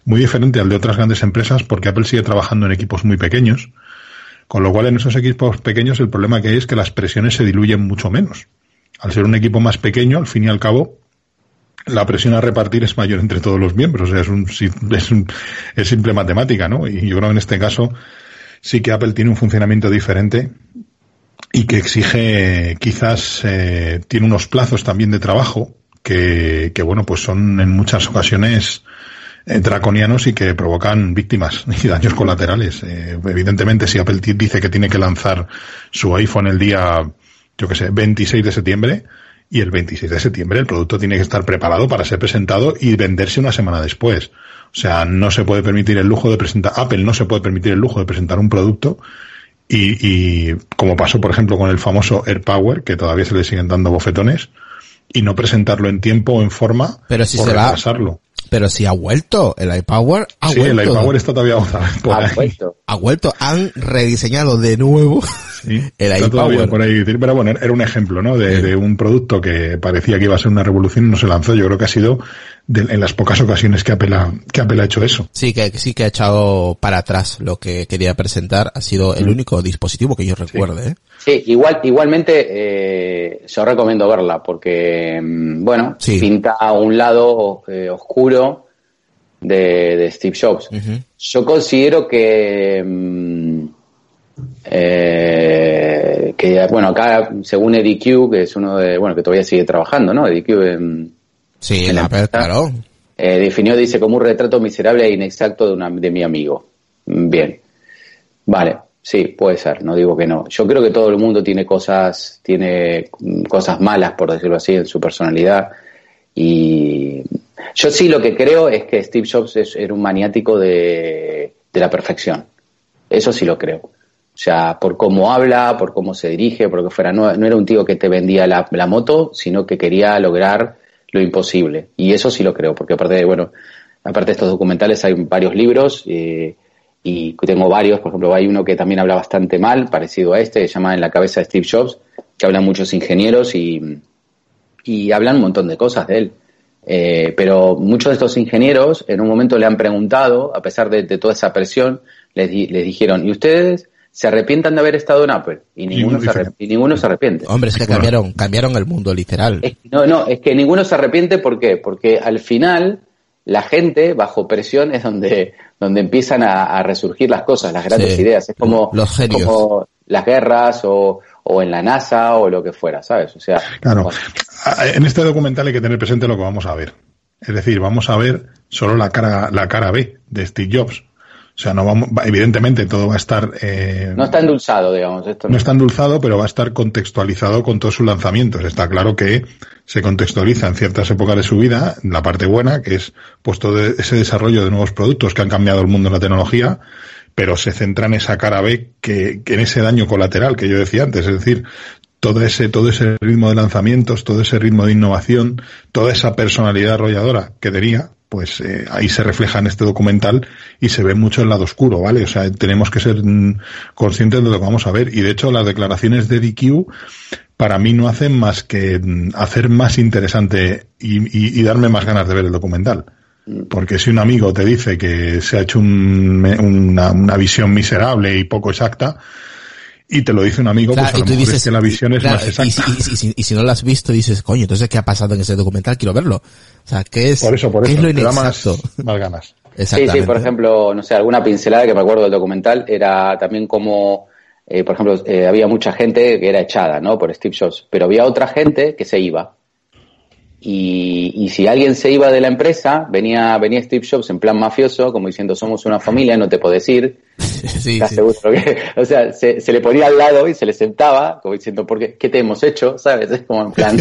muy diferente al de otras grandes empresas porque Apple sigue trabajando en equipos muy pequeños, con lo cual en esos equipos pequeños el problema que hay es que las presiones se diluyen mucho menos. Al ser un equipo más pequeño, al fin y al cabo, la presión a repartir es mayor entre todos los miembros. O sea, es, un, es, un, es simple matemática, ¿no? Y yo creo que en este caso sí que Apple tiene un funcionamiento diferente y que exige, quizás, eh, tiene unos plazos también de trabajo que, que, bueno, pues son en muchas ocasiones eh, draconianos y que provocan víctimas y daños colaterales. Eh, evidentemente, si Apple dice que tiene que lanzar su iPhone el día, yo que sé, 26 de septiembre, y el 26 de septiembre el producto tiene que estar preparado para ser presentado y venderse una semana después. O sea, no se puede permitir el lujo de presentar, Apple no se puede permitir el lujo de presentar un producto y, y como pasó, por ejemplo, con el famoso AirPower, que todavía se le siguen dando bofetones, y no presentarlo en tiempo o en forma pero si se va Pero si ha vuelto, el iPower ha sí, vuelto. el iPower está todavía por Ha ahí. vuelto. Ha vuelto, han rediseñado de nuevo Sí, el está todavía iPower. por ahí. Pero bueno, era un ejemplo, ¿no? De, de un producto que parecía que iba a ser una revolución y no se lanzó. Yo creo que ha sido de- en las pocas ocasiones que Apple ha, que Apple ha hecho eso. Sí, que sí que ha echado para atrás lo que quería presentar. Ha sido Mm. el único dispositivo que yo recuerde, ¿eh? Sí, igual, igualmente eh, yo recomiendo verla porque, mm, bueno, Sí. pinta un lado eh, oscuro de, de Steve Jobs. Yo considero que, mm, eh, que, bueno, acá, según Eddie Q, que es uno de, bueno, que todavía sigue trabajando, ¿no? Eddie Q, en- Sí, En la empresa. claro. eh, definió, dice, como un retrato miserable e inexacto de, una, de mi amigo. Mm, Bien. Vale, sí, puede ser, no digo que no. Yo creo que todo el mundo tiene cosas, tiene mm, cosas malas, por decirlo así, en su personalidad. Y yo sí lo que creo es que Steve Jobs es- era un maniático de, la perfección. Eso sí lo creo. O sea, por cómo habla, por cómo se dirige, porque fuera, no, era un tío que te vendía la, la moto, sino que quería lograr lo imposible. Y eso sí lo creo, porque aparte de, bueno, aparte de estos documentales hay varios libros, eh, y tengo varios, por ejemplo, hay uno que también habla bastante mal, parecido a este, que se llama En la cabeza de Steve Jobs, que hablan muchos ingenieros y, y hablan un montón de cosas de él. Eh, pero muchos de estos ingenieros en un momento le han preguntado, a pesar de, de toda esa presión, les, di- les dijeron, ¿y ustedes se arrepientan de haber estado en Apple? Y ninguno, ninguno se, arre- dice y ninguno se arrepiente. Hombre, es que cambiaron, cambiaron el mundo literal. Es no, no, es que ninguno se arrepiente, ¿por qué? Porque al final la gente, bajo presión, es donde, donde empiezan a, a resurgir las cosas, las grandes Sí. ideas. Es como, Los genios. como las guerras o, o en la NASA o lo que fuera, ¿sabes? O sea, Claro. A- En este documental hay que tener presente lo que vamos a ver. Es decir, vamos a ver solo la cara, la cara B de Steve Jobs. O sea, no vamos, va- evidentemente todo va a estar, eh, no está endulzado, digamos. Esto no está endulzado, pero va a estar contextualizado con todos sus lanzamientos. Está claro que se contextualiza en ciertas épocas de su vida, la parte buena, que es pues todo ese desarrollo de nuevos productos que han cambiado el mundo de la tecnología, pero se centra en esa cara B que, que en ese daño colateral que yo decía antes, es decir, todo ese, todo ese ritmo de lanzamientos, todo ese ritmo de innovación, toda esa personalidad arrolladora que tenía, pues eh, ahí se refleja en este documental y se ve mucho el lado oscuro, ¿vale? O sea, tenemos que ser mm, conscientes de lo que vamos a ver. Y de hecho, las declaraciones de DQ para mí no hacen más que mm, hacer más interesante y, y- y darme más ganas de ver el documental. Porque si un amigo te dice que se ha hecho un- una, una visión miserable y poco exacta, y te lo dice un amigo, Claro, pues a y lo tú mejor dices, es que la visión es claro, más y, exacta. y- y- y si- y si no lo has visto, dices, coño, entonces, ¿qué ha pasado en ese documental? Quiero verlo. O sea, ¿qué es, Por eso, por qué eso, es lo da más, inexacto? más ganas. Sí, Exactamente. sí, por ejemplo, no sé, alguna pincelada que me acuerdo del documental era también como, eh, por ejemplo, eh, había mucha gente que era echada, ¿no? Por Steve Jobs, pero había otra gente que se iba. Y, y si alguien se iba de la empresa, venía, venía Steve Jobs en plan mafioso, como diciendo, somos una familia, no te podés ir. sí, ¿Estás sí. seguro que- o sea, se, se le ponía al lado y se le sentaba, como diciendo, ¿por qué, ¿qué te hemos hecho? ¿Sabes? Es como en plan...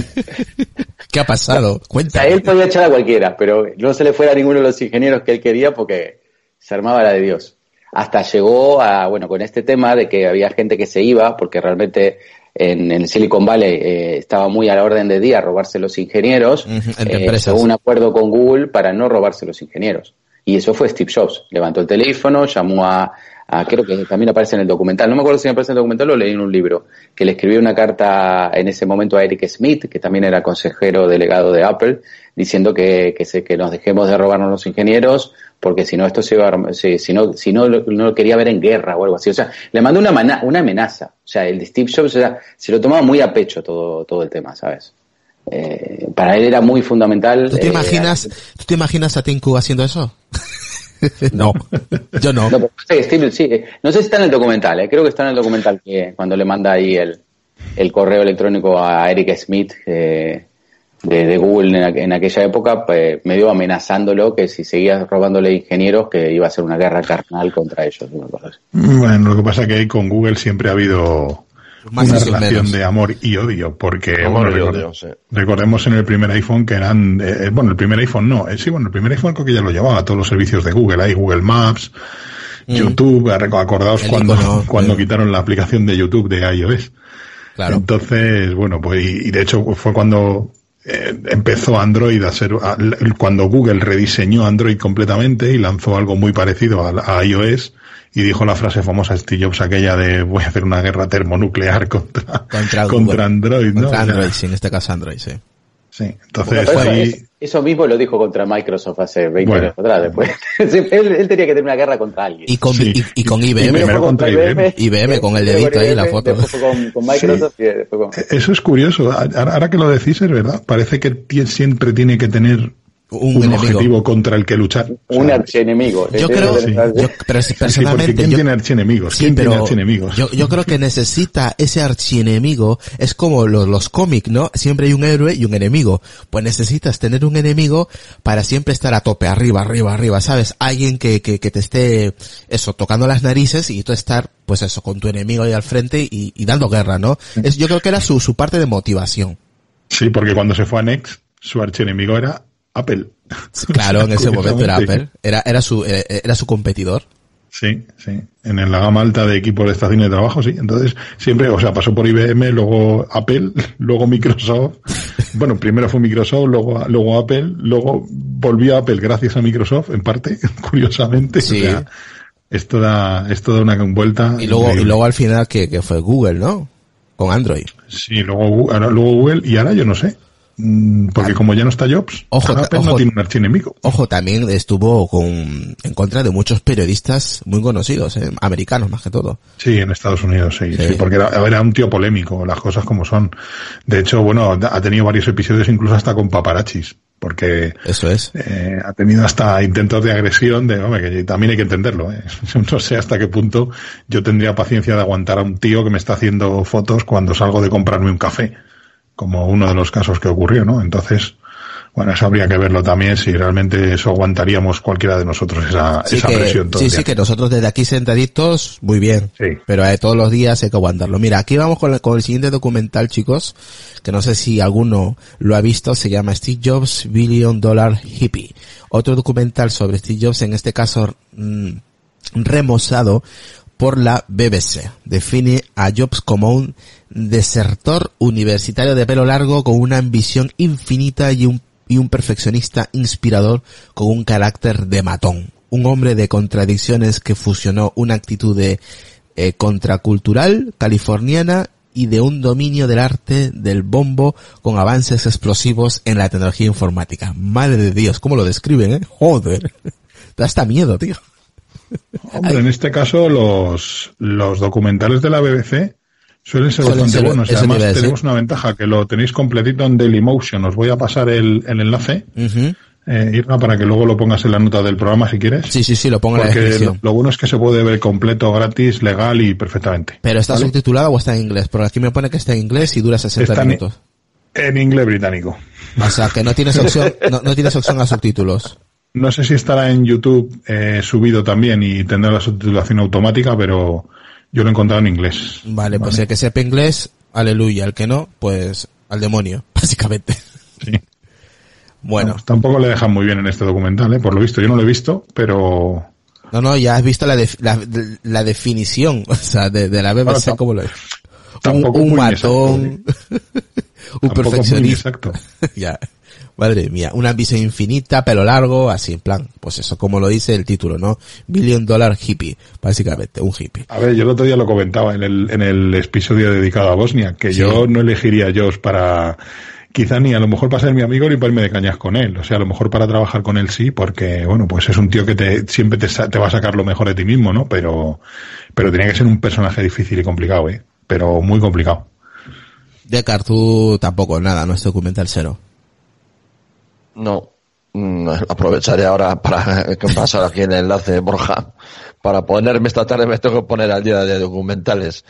¿Qué ha pasado? O sea, Cuenta. él podía echar a cualquiera, pero no se le fuera a ninguno de los ingenieros que él quería porque se armaba la de Dios. Hasta llegó a, bueno, con este tema de que había gente que se iba porque realmente en, en Silicon Valley eh, estaba muy a la orden de día robarse los ingenieros, Ujú, entre eh, llegó un acuerdo con Google para no robarse los ingenieros. Y eso fue Steve Jobs. Levantó el teléfono, llamó a, a- creo que también aparece en el documental, no me acuerdo si aparece en el documental o leí en un libro, que le escribió una carta en ese momento a Eric Smith, que también era consejero delegado de Apple, diciendo que, que, se, que nos dejemos de robarnos los ingenieros, porque si no esto se iba a, si, si no, si no lo, no lo quería ver en guerra o algo así. O sea, le mandó una, una amenaza. O sea, el de Steve Jobs o sea, se lo tomaba muy a pecho todo, todo el tema, ¿sabes? Eh, para él era muy fundamental. ¿Tú te eh, imaginas, tú te imaginas a Cook haciendo eso? no, yo no. No, pero Steve, sí, eh, no sé si está en el documental, eh, creo que está en el documental que cuando le manda ahí el, el correo electrónico a Eric Smith eh, de, de Google en, aqu- en aquella época, pues, medio amenazándolo que si seguía robándole ingenieros que iba a ser una guerra carnal contra ellos. una cosa así. Bueno, lo que pasa es que ahí con Google siempre ha habido Más una relación menos. de amor y odio, porque Amor bueno, y record- odio, sí. recordemos en el primer iPhone que eran, eh, eh, bueno, el primer iPhone no, eh, sí, bueno, el primer iPhone creo que ya lo llevaba todos los servicios de Google, ahí Google Maps, YouTube, arre- acordaos Mm. El cuando, icono, cuando quitaron la aplicación de YouTube de iOS. Claro. Entonces, bueno, pues y, y de hecho fue cuando eh, empezó Android a ser, cuando Google rediseñó Android completamente y lanzó algo muy parecido a, iOS y dijo la frase famosa Steve Jobs aquella de voy a hacer una guerra termonuclear contra, contra, Android, ¿no? Contra Android, sí, en este caso Android, sí. Sí, entonces eso, mismo lo dijo contra Microsoft hace 20 años atrás. Después, él, tenía que tener una guerra contra alguien. Y con, y, con IBM. contra IBM. IBM, con el dedito ahí, la foto. Con, Microsoft Eso es curioso. Ahora que lo decís, es verdad. Parece que siempre tiene que tener un, objetivo contra el que luchar. Un archienemigo. Yo creo, yo, pero personalmente. ¿Quién tiene archienemigos? ¿Quién tiene archienemigos? Yo, yo creo que necesita ese archienemigo. Es como los, los cómics, ¿no? Siempre hay un héroe y un enemigo. Pues necesitas tener un enemigo para siempre estar a tope, arriba, arriba, arriba, ¿sabes? Alguien que, que, que te esté, eso, tocando las narices y tú estar, pues eso, con tu enemigo ahí al frente y, y dando guerra, ¿no? Es, yo creo que era su, su parte de motivación. Sí, porque cuando se fue a Next, su archienemigo era Apple. Claro, en ese momento era Apple. Era, era, su, eh, era su competidor. Sí, sí. En la gama alta de equipos de estación de trabajo, sí. Entonces, siempre, o sea, pasó por IBM, luego Apple, luego Microsoft. Bueno, primero fue Microsoft, luego, luego Apple, luego volvió a Apple gracias a Microsoft, en parte, curiosamente. Sí. O sea, esto da, esto da una vuelta. Y luego, y luego al final que, que fue Google, ¿no? Con Android. Sí, luego, ahora, luego Google, y ahora yo no sé. Mm, porque como ya no está Jobs, ojo, ojo, no tiene un archienemigo. Ojo, también estuvo con, en contra de muchos periodistas muy conocidos, eh, americanos más que todo. Sí, en Estados Unidos, sí, sí. porque era, era, un tío polémico, las cosas como son. De hecho, bueno, ha tenido varios episodios incluso hasta con paparachis, porque eso es eh, ha tenido hasta intentos de agresión de hombre que también hay que entenderlo ¿eh? no sé hasta qué punto yo tendría paciencia de aguantar a un tío que me está haciendo fotos cuando salgo de comprarme un café como uno de los casos que ocurrió, ¿no? Entonces, bueno, eso habría que verlo también si realmente eso aguantaríamos cualquiera de nosotros esa, esa presión. sí, sí, que nosotros desde aquí sentaditos, muy bien. Sí. Pero eh, todos los días hay que aguantarlo. Mira, aquí vamos con el, con el siguiente documental, chicos, que no sé si alguno lo ha visto, se llama Steve Jobs Billion Dollar Hippie. Otro documental sobre Steve Jobs, en este caso, mm, remozado por la BBC. Define a Jobs como un desertor universitario de pelo largo con una ambición infinita y un, y un perfeccionista inspirador con un carácter de matón. Un hombre de contradicciones que fusionó una actitud de eh, contracultural californiana y de un dominio del arte del bombo con avances explosivos en la tecnología informática. Madre de Dios, ¿cómo lo describen, eh? Joder. Da hasta miedo, tío. Hombre, en este caso los, los documentales de la BBC suelen ser bastante buenos. Y además tenemos una ventaja, que lo tenéis completito en Dailymotion. Os voy a pasar el, el enlace. eh, Irma, para que luego lo pongas en la nota del programa si quieres. Sí, sí, sí, lo pongo en la descripción. Lo, bueno es que se puede ver completo, gratis, legal y perfectamente. ¿Pero está subtitulado o está en inglés? Porque aquí me pone que está en inglés y dura 60 minutos. En, inglés británico. O sea, que no tienes opción, no, no tienes opción a subtítulos. No sé si estará en YouTube eh, subido también y tendrá la subtitulación automática, pero yo lo he encontrado en inglés. Vale, pues el que sepa inglés, aleluya. El que no, pues al demonio, básicamente. Sí. Bueno. tampoco le dejan muy bien en este documental, ¿eh? por lo visto. Yo no lo he visto, pero... No, no, ya has visto la, la, definición, o sea, de, la BBC, ¿cómo lo es? Un, un matón, un perfeccionista. Exacto. ya. Madre mía, una ambición infinita, pelo largo, así en plan, pues eso, como lo dice el título, ¿no? Billion Dollar Hippie, básicamente, un hippie. A ver, yo el otro día lo comentaba en el, en el episodio dedicado a Bosnia, que yo no elegiría a Josh para, quizá ni a lo mejor para ser mi amigo ni para irme de cañas con él. O sea, a lo mejor para trabajar con él sí, porque, bueno, pues es un tío que te, siempre te, te va a sacar lo mejor de ti mismo, ¿no? Pero, pero tenía que ser un personaje difícil y complicado, ¿eh? Pero muy complicado. De tú tampoco, nada, no es documental cero. No, mm, aprovecharé ahora para que pasar aquí el enlace Borja para ponerme esta tarde me tengo que poner al día de documentales.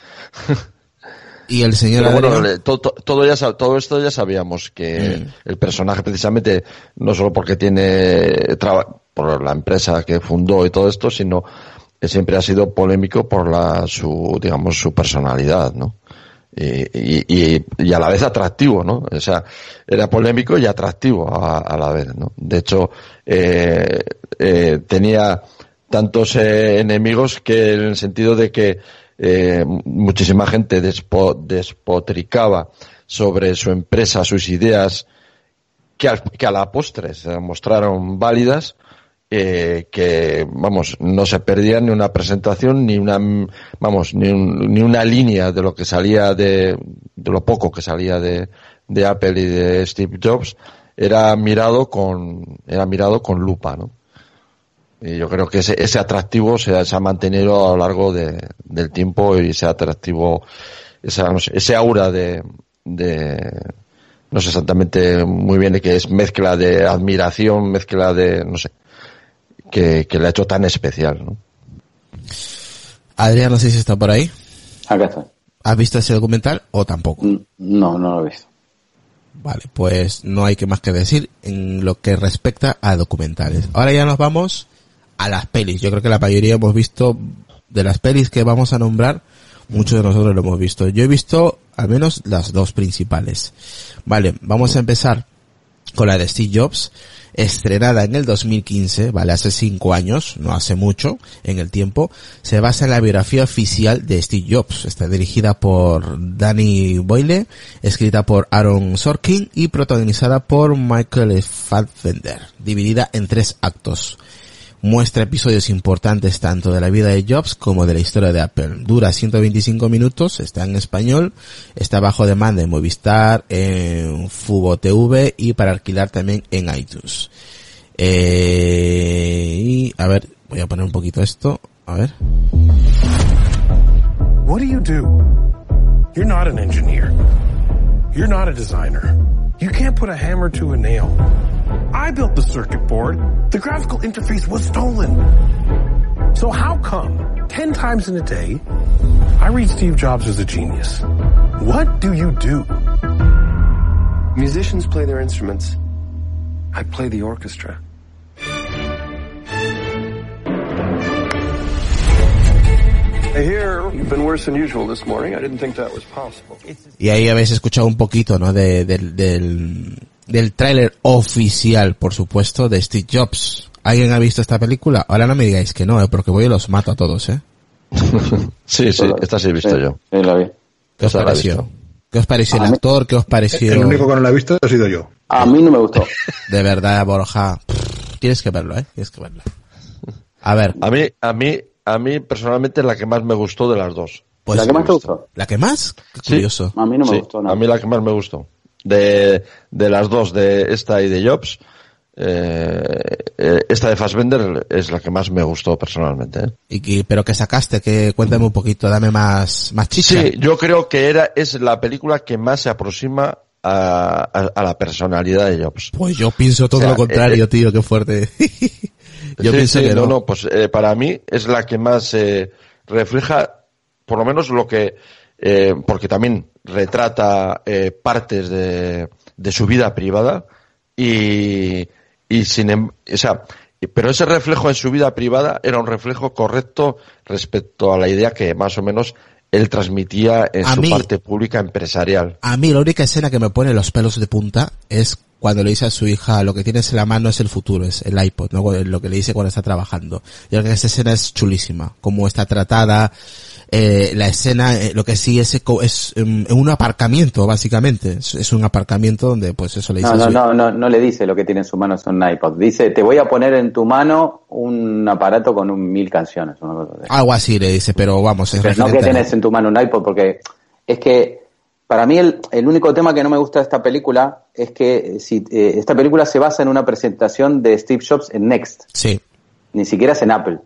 Y el señor bueno, todo, todo, ya todo esto ya sabíamos que mm. el personaje precisamente no solo porque tiene por la empresa que fundó y todo esto, sino que siempre ha sido polémico por la su digamos su personalidad, ¿no? Y, y, a la vez atractivo, ¿no? O sea, era polémico y atractivo a, la vez, ¿no? De hecho, eh, eh, tenía tantos eh, enemigos que en el sentido de que muchísima gente despotricaba sobre su empresa, sus ideas que, que a la postre se mostraron válidas, eh, que, vamos, no se perdían ni una presentación, ni una, vamos, ni, un- ni una línea de lo que salía de, de lo poco que salía de, de Apple y de Steve Jobs, era mirado con, era mirado con lupa, ¿no? Y yo creo que ese, ese atractivo se, se ha mantenido a lo largo de- del tiempo y ese atractivo, esa, no sé, ese aura de, de, no sé exactamente muy bien qué es mezcla de admiración, mezcla de, no sé, que, que le ha hecho tan especial, ¿no? Adrián, no sé si está por ahí. Acá está. ¿Has visto ese documental o tampoco? No, no lo he visto. Vale, pues no hay que más que decir en lo que respecta a documentales. Ahora ya nos vamos a las pelis. Yo creo que la mayoría hemos visto de las pelis que vamos a nombrar, muchos de nosotros lo hemos visto. Yo he visto al menos las dos principales. Vale, vamos a empezar con la de Steve Jobs, estrenada en el 2015, vale, hace cinco años, no hace mucho en el tiempo, se basa en la biografía oficial de Steve Jobs. Está dirigida por Danny Boyle, escrita por Aaron Sorkin y protagonizada por Michael Fassbender, dividida en tres actos. Muestra episodios importantes tanto de la vida de Jobs como de la historia de Apple. Dura 125 minutos, está en español, está bajo demanda en Movistar, en Fubo TV y para alquilar también en iTunes. Eh, y a ver, voy a poner un poquito esto, a ver. What do you do? You're not an engineer. You're not a designer. You can't put a hammer to a nail. I built the circuit board. The graphical interface was stolen. So how come 10 times in a day I read Steve Jobs as a genius? What do you do? Musicians play their instruments. I play the orchestra. Y ahí habéis escuchado un poquito, ¿no? De, del, del, del tráiler oficial, por supuesto, de Steve Jobs. ¿Alguien ha visto esta película? Ahora no me digáis que no, ¿eh? porque voy y los mato a todos, ¿eh? Sí, sí, esta sí he visto Sí, yo. Sí, la vi. ¿Qué os la pareció? ¿Qué os pareció el actor? ¿Qué os pareció? El único que no lo ha visto ha sido yo. A mí no me gustó. De verdad, Borja. Tienes que verlo, ¿eh? Tienes que verlo. A ver, A mí, a mí, a mí personalmente la que más me gustó de las dos. pues... ¿La que más te gustó? ¿La que más? Qué Sí. curioso. A mí no me Sí, gustó nada. A mí la que más me gustó. De, de las dos, de esta y de Jobs, eh, eh, esta de Fassbender es la que más me gustó personalmente. ¿eh? Y que, pero que sacaste, que cuéntame un poquito, dame más, más chicha. Sí, yo creo que era, es la película que más se aproxima a, a- a la personalidad de Jobs. Pues yo pienso todo O sea, lo contrario, eh, tío, qué fuerte. yo Sí, pienso sí, que no. no, pues eh, para mí es la que más eh, refleja, por lo menos lo que, eh, porque también retrata eh, partes de, de su vida privada y, y sin, em- o sea, pero ese reflejo en su vida privada era un reflejo correcto respecto a la idea que más o menos él transmitía en A su mí- parte pública empresarial. A mí la única escena que me pone los pelos de punta es cuando le dice a su hija, lo que tienes en la mano es el futuro, es el iPod, ¿no? Lo que le dice cuando está trabajando. Yo creo que esa escena es chulísima, como está tratada, eh, la escena, eh, lo que sí es, es en un aparcamiento, básicamente. Es, es un aparcamiento donde, pues eso le dice No, no, no, no, no le dice lo que tiene en su mano es un iPod. Dice, te voy a poner en tu mano un aparato con un mil canciones. Algo así le dice, pero vamos, es Pero no que tenés en tu mano un iPod, porque es que para mí el, el único tema que no me gusta de esta película es que si eh, esta película se basa en una presentación de Steve Jobs en Next, Sí. ni siquiera es en Apple.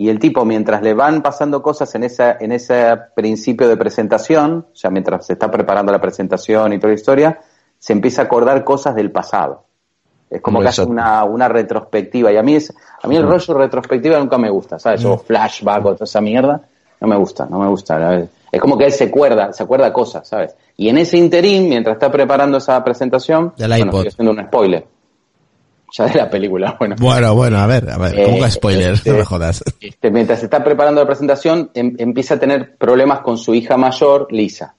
Y el tipo, mientras le van pasando cosas en esa, en ese principio de presentación, o sea, mientras se está preparando la presentación y toda la historia, se empieza a acordar cosas del pasado. Es como que hace una, una retrospectiva. Y a mí es, a mí el rollo retrospectiva nunca me gusta, ¿sabes? O flashback o toda esa mierda. No me gusta, no me gusta. Es como que él se acuerda, se acuerda cosas, ¿sabes? Y en ese interín, mientras está preparando esa presentación, Del bueno, iPod. sigue siendo un spoiler. Ya de la película, bueno. Bueno, bueno, a ver, a ver, ¿cómo Eh, que spoiler? este- no me jodas. Este, mientras se está preparando la presentación, em- empieza a tener problemas con su hija mayor, Lisa.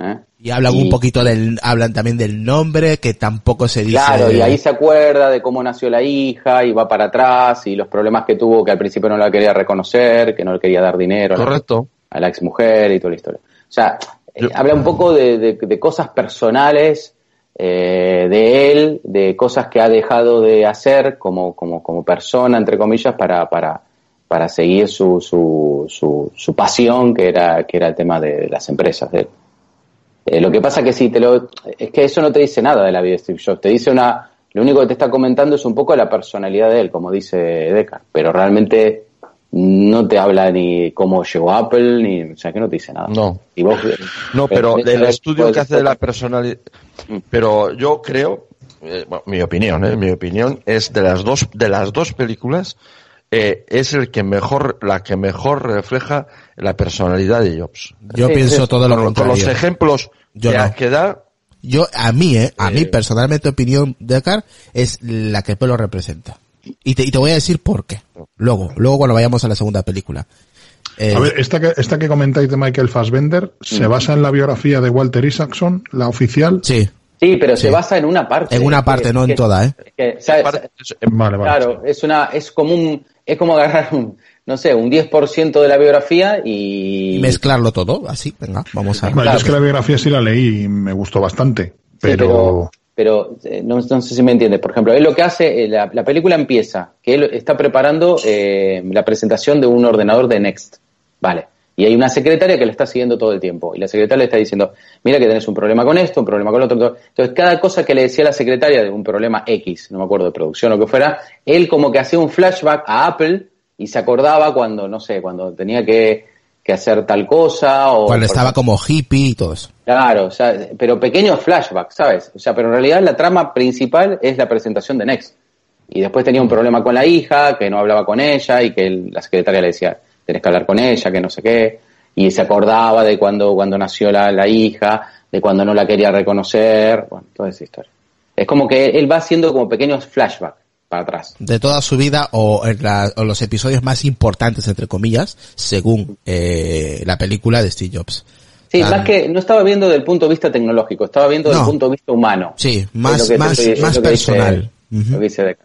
¿Eh? Y hablan un poquito del, hablan también del nombre, que tampoco se dice. Claro, y ahí se acuerda de cómo nació la hija y va para atrás y los problemas que tuvo que al principio no la quería reconocer, que no le quería dar dinero a la- Correcto. a la ex mujer y toda la historia. O sea, eh, Yo- habla un poco de, de- de cosas personales eh, de él, de cosas que ha dejado de hacer como, como, como persona, entre comillas, para, para, para seguir su, su, su, su pasión, que era, que era el tema de las empresas de él. Eh, lo que pasa que si te lo, es que eso no te dice nada de la vida de Steve Jobs, te dice una, lo único que te está comentando es un poco la personalidad de él, como dice Deckard, pero realmente no te habla ni cómo llegó Apple, ni, o sea, que no te dice nada. No. Y vos, No, pero tenés del saber estudio que hace de la personalidad. Mm. Pero yo creo, eh, bueno, mi opinión, eh, mi opinión es de las dos, de las dos películas, eh, es el que mejor, la que mejor refleja la personalidad de Jobs. Yo Sí, pienso sí. todo lo Con, con los contrario. ejemplos Yo que, no. que da, Yo, a mí, eh, a mí Eh. personalmente opinión de Car es la que lo representa. Y te, y te voy a decir por qué. Luego, luego cuando vayamos a la segunda película. Eh, A ver, esta que, esta que comentáis de Michael Fassbender se basa en la biografía de Walter Isaacson, la oficial. sí, Sí, pero Sí. se basa en una parte. En una parte, que- no en toda, ¿eh? es que, ¿sabes? parte- es- Vale, vale. Claro, es una, es como un, es como agarrar un, no sé, un 10% de la biografía y... y mezclarlo todo, así, venga, vamos a Bueno, yo es que la biografía sí la leí y me gustó bastante. Sí, Pero, pero, eh, no, no sé si me entiendes. Por ejemplo, él lo que hace, eh, la, la película empieza, que él está preparando eh, la presentación de un ordenador de Next. Vale. Y hay una secretaria que le está siguiendo todo el tiempo. Y la secretaria le está diciendo, mira que tenés un problema con esto, un problema con lo otro. Entonces, cada cosa que le decía la secretaria de un problema X, no me acuerdo de producción o que fuera, él como que hacía un flashback a Apple y se acordaba cuando, no sé, cuando tenía que, que hacer tal cosa o... cuando por estaba como hippie y todo eso. Claro, o sea, pero pequeños flashbacks, ¿sabes? O sea, pero en realidad la trama principal es la presentación de Next. Y después tenía un problema con la hija, que no hablaba con ella y que el- la secretaria le decía, tenés que hablar con ella, que no sé qué. Y se acordaba de cuando, cuando nació la, la hija, de cuando no la quería reconocer, bueno, toda esa historia. Es como que él va haciendo como pequeños flashbacks para atrás. De toda su vida o, en la- o los episodios más importantes, entre comillas, según eh, la película de Steve Jobs. Sí, Ah, más que no estaba viendo del punto de vista tecnológico, estaba viendo del No. punto de vista humano. Sí, más, lo que te más, estoy- más lo que dice- personal. Dice.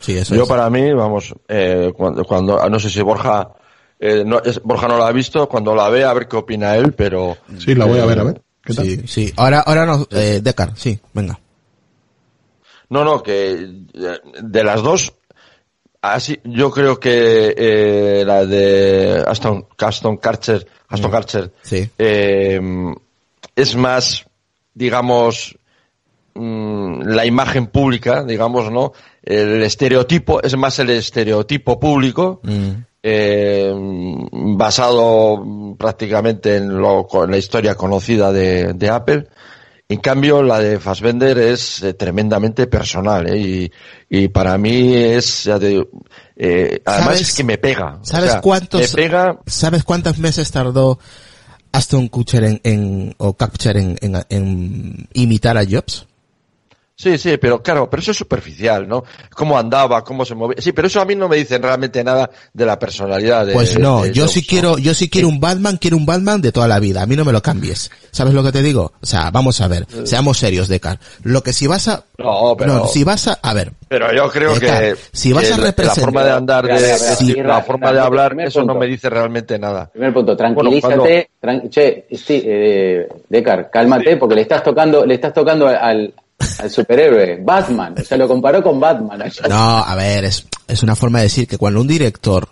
Sí, eso yo es. para mí, vamos, eh, cuando, cuando, ah, no sé si Borja, eh, no, es- Borja no la ha visto, cuando la vea a ver qué opina él, pero... sí, la voy a ver, a ver. ¿Qué tal? Sí, sí. Ahora, ahora no, eh, Decar, sí, venga. No, no, que eh, de las dos, así, yo creo que eh, la de Aston, Aston Karcher, Aston Karcher, Sí. eh, es más, digamos, mm, la imagen pública, digamos, ¿no? El estereotipo, es más el estereotipo público, Mm. eh, basado mm, prácticamente en, lo, en la historia conocida de, de Apple. En cambio, la de Fassbender es eh, tremendamente personal, ¿eh? y, y para mí es, ya te digo, eh, además ¿Sabes- es que me pega. O ¿Sabes sea, cuántos, Me pega, ¿sabes cuántos meses tardó Aston Kutcher en, en o Kutcher en, en, en imitar a Jobs? Sí, sí, pero claro, pero eso es superficial, ¿no? Cómo andaba, cómo se movía. Sí, pero eso a mí no me dice realmente nada de la personalidad de Pues no, de yo Jobs, sí ¿no? quiero, yo sí quiero un Batman, quiero un Batman de toda la vida. A mí no me lo cambies. ¿Sabes lo que te digo? O sea, vamos a ver, seamos serios, Decar. Lo que si vas a, No, pero, no, si vas a, a ver, pero yo creo Decar, que, si vas que a la- la representar- forma de andar, de, espera, la forma de hablar, eso no me dice realmente nada. Primer punto, Bueno, tranquilízate, tran- che, sí, eh, Decar, cálmate, porque le estás tocando, le estás tocando al, al superhéroe, Batman, lo comparó con Batman. No, a ver, es, es una forma de decir que cuando un director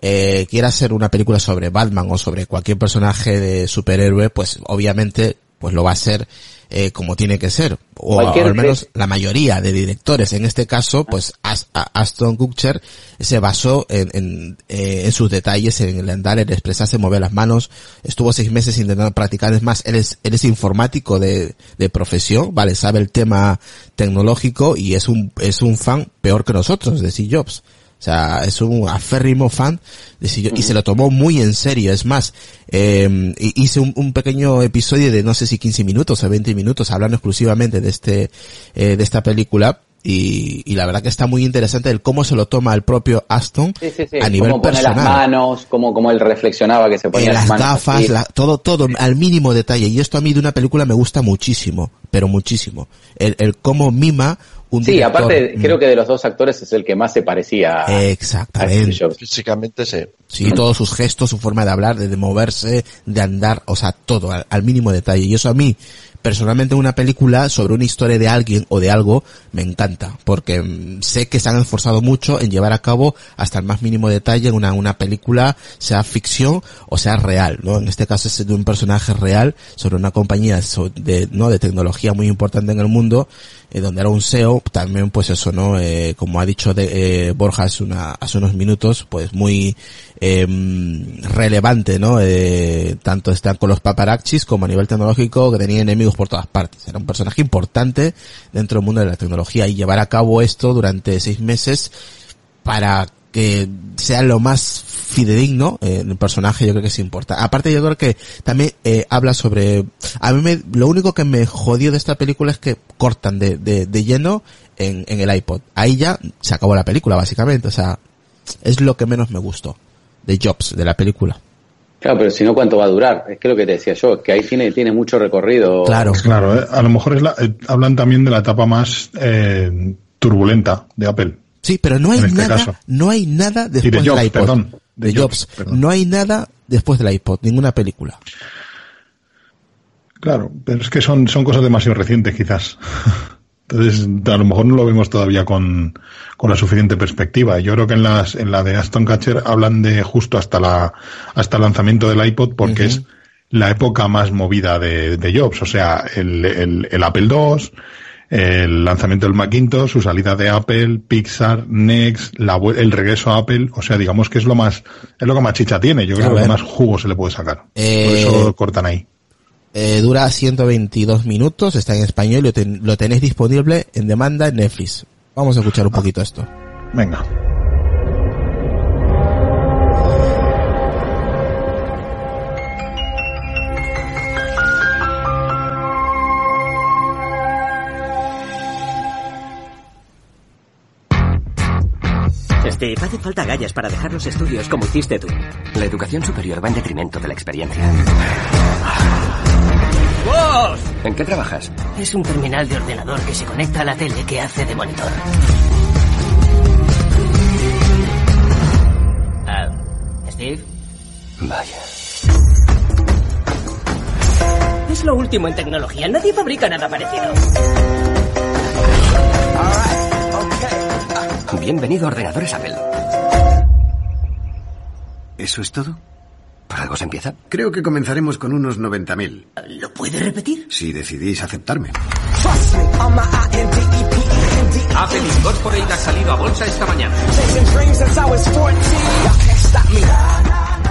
eh, quiera hacer una película sobre Batman o sobre cualquier personaje de superhéroe, pues obviamente pues lo va a hacer eh, como tiene que ser. O, al menos la mayoría de directores. En este caso, pues As- a- Aston Kutcher se basó en, en, eh, en sus detalles, en el andar, en expresarse, mover las manos. Estuvo seis meses intentando practicar. Es más, él es, él es informático de, de profesión, vale, sabe el tema tecnológico y es un, es un fan peor que nosotros de Steve Jobs. O sea, es un aférrimo fan de y se lo tomó muy en serio. Es más, eh, hice un, un pequeño episodio de no sé si 15 minutos o 20 minutos hablando exclusivamente de este, eh, de esta película. Y, y la verdad que está muy interesante el cómo se lo toma el propio Aston Sí, sí, sí. a nivel cómo pone personal. las manos, cómo, cómo él reflexionaba que se ponía Eh, las, manos. gafas, la- todo, todo, al mínimo detalle. Y esto a mí de una película me gusta muchísimo, pero muchísimo. El, el cómo mima un Sí, director. aparte, Mm, creo que de los dos actores es el que más se parecía a, a Steve Exactamente. Jobs. Físicamente sí. Sí, todos sus gestos, su forma de hablar, de, de moverse, de andar, o sea, todo, al, al mínimo detalle. Y eso a mí, personalmente una película sobre una historia de alguien o de algo me encanta, porque mm, sé que se han esforzado mucho en llevar a cabo hasta el más mínimo detalle una, una película, sea ficción o sea real, ¿no? En este caso es de un personaje real sobre una compañía de, ¿no? de tecnología muy importante en el mundo, eh, donde era un SEO, también pues eso, ¿no? Eh, como ha dicho de, eh, Borja hace, una, hace unos minutos, pues muy em, relevante, ¿no? Eh, tanto están con los paparazzis como a nivel tecnológico que tenía enemigos por todas partes. Era un personaje importante dentro del mundo de la tecnología y llevar a cabo esto durante seis meses para que sea lo más fidedigno eh, el personaje yo creo que es importante aparte yo creo que también eh, habla sobre a mí me, lo único que me jodió de esta película es que cortan de, de, de lleno en, en el iPod. Ahí ya se acabó la película básicamente. O sea es lo que menos me gustó de Jobs de la película Claro, pero si no, ¿cuánto va a durar? Es que lo que te decía yo, que ahí tiene, tiene mucho recorrido. Claro. Claro, eh, a lo mejor es la, eh, hablan también de la etapa más eh, turbulenta de Apple. Sí, pero no hay este nada, caso. no hay nada después de Jobs, del iPod. perdón, de, de Jobs. Jobs, perdón. No hay nada después del iPod, ninguna película. Claro, pero es que son, son cosas demasiado recientes quizás. Entonces, a lo mejor no lo vemos todavía con, con la suficiente perspectiva. Yo creo que en las, en la de Aston Catcher hablan de justo hasta la, hasta el lanzamiento del iPod porque es la época más movida de, de Jobs. O sea, el, el, el Apple II, el lanzamiento del Macintosh, su salida de Apple, Pixar, Next, la, el regreso a Apple. O sea, digamos que es lo más, es lo que más chicha tiene. Yo creo que ver. lo que más jugo se le puede sacar. Eh, Por eso cortan ahí. Eh, dura 122 minutos, está en español y lo, ten- lo tenéis disponible en demanda en Netflix. Vamos a escuchar un poquito esto. Venga. Steve, hace falta gallas para dejar los estudios como hiciste tú. La educación superior va en detrimento de la experiencia. ¡Vos! ¿En qué trabajas? Es un terminal de ordenador que se conecta a la tele que hace de monitor. Ah, Steve, Vaya. es lo último en tecnología. Nadie fabrica nada parecido. Bienvenido a Ordenadores Apple. ¿Eso es todo? ¿Por algo se empieza? Creo que comenzaremos con unos 90.000, ¿Lo puede repetir? si decidís aceptarme. Apple Incorporate ha salido a bolsa esta mañana.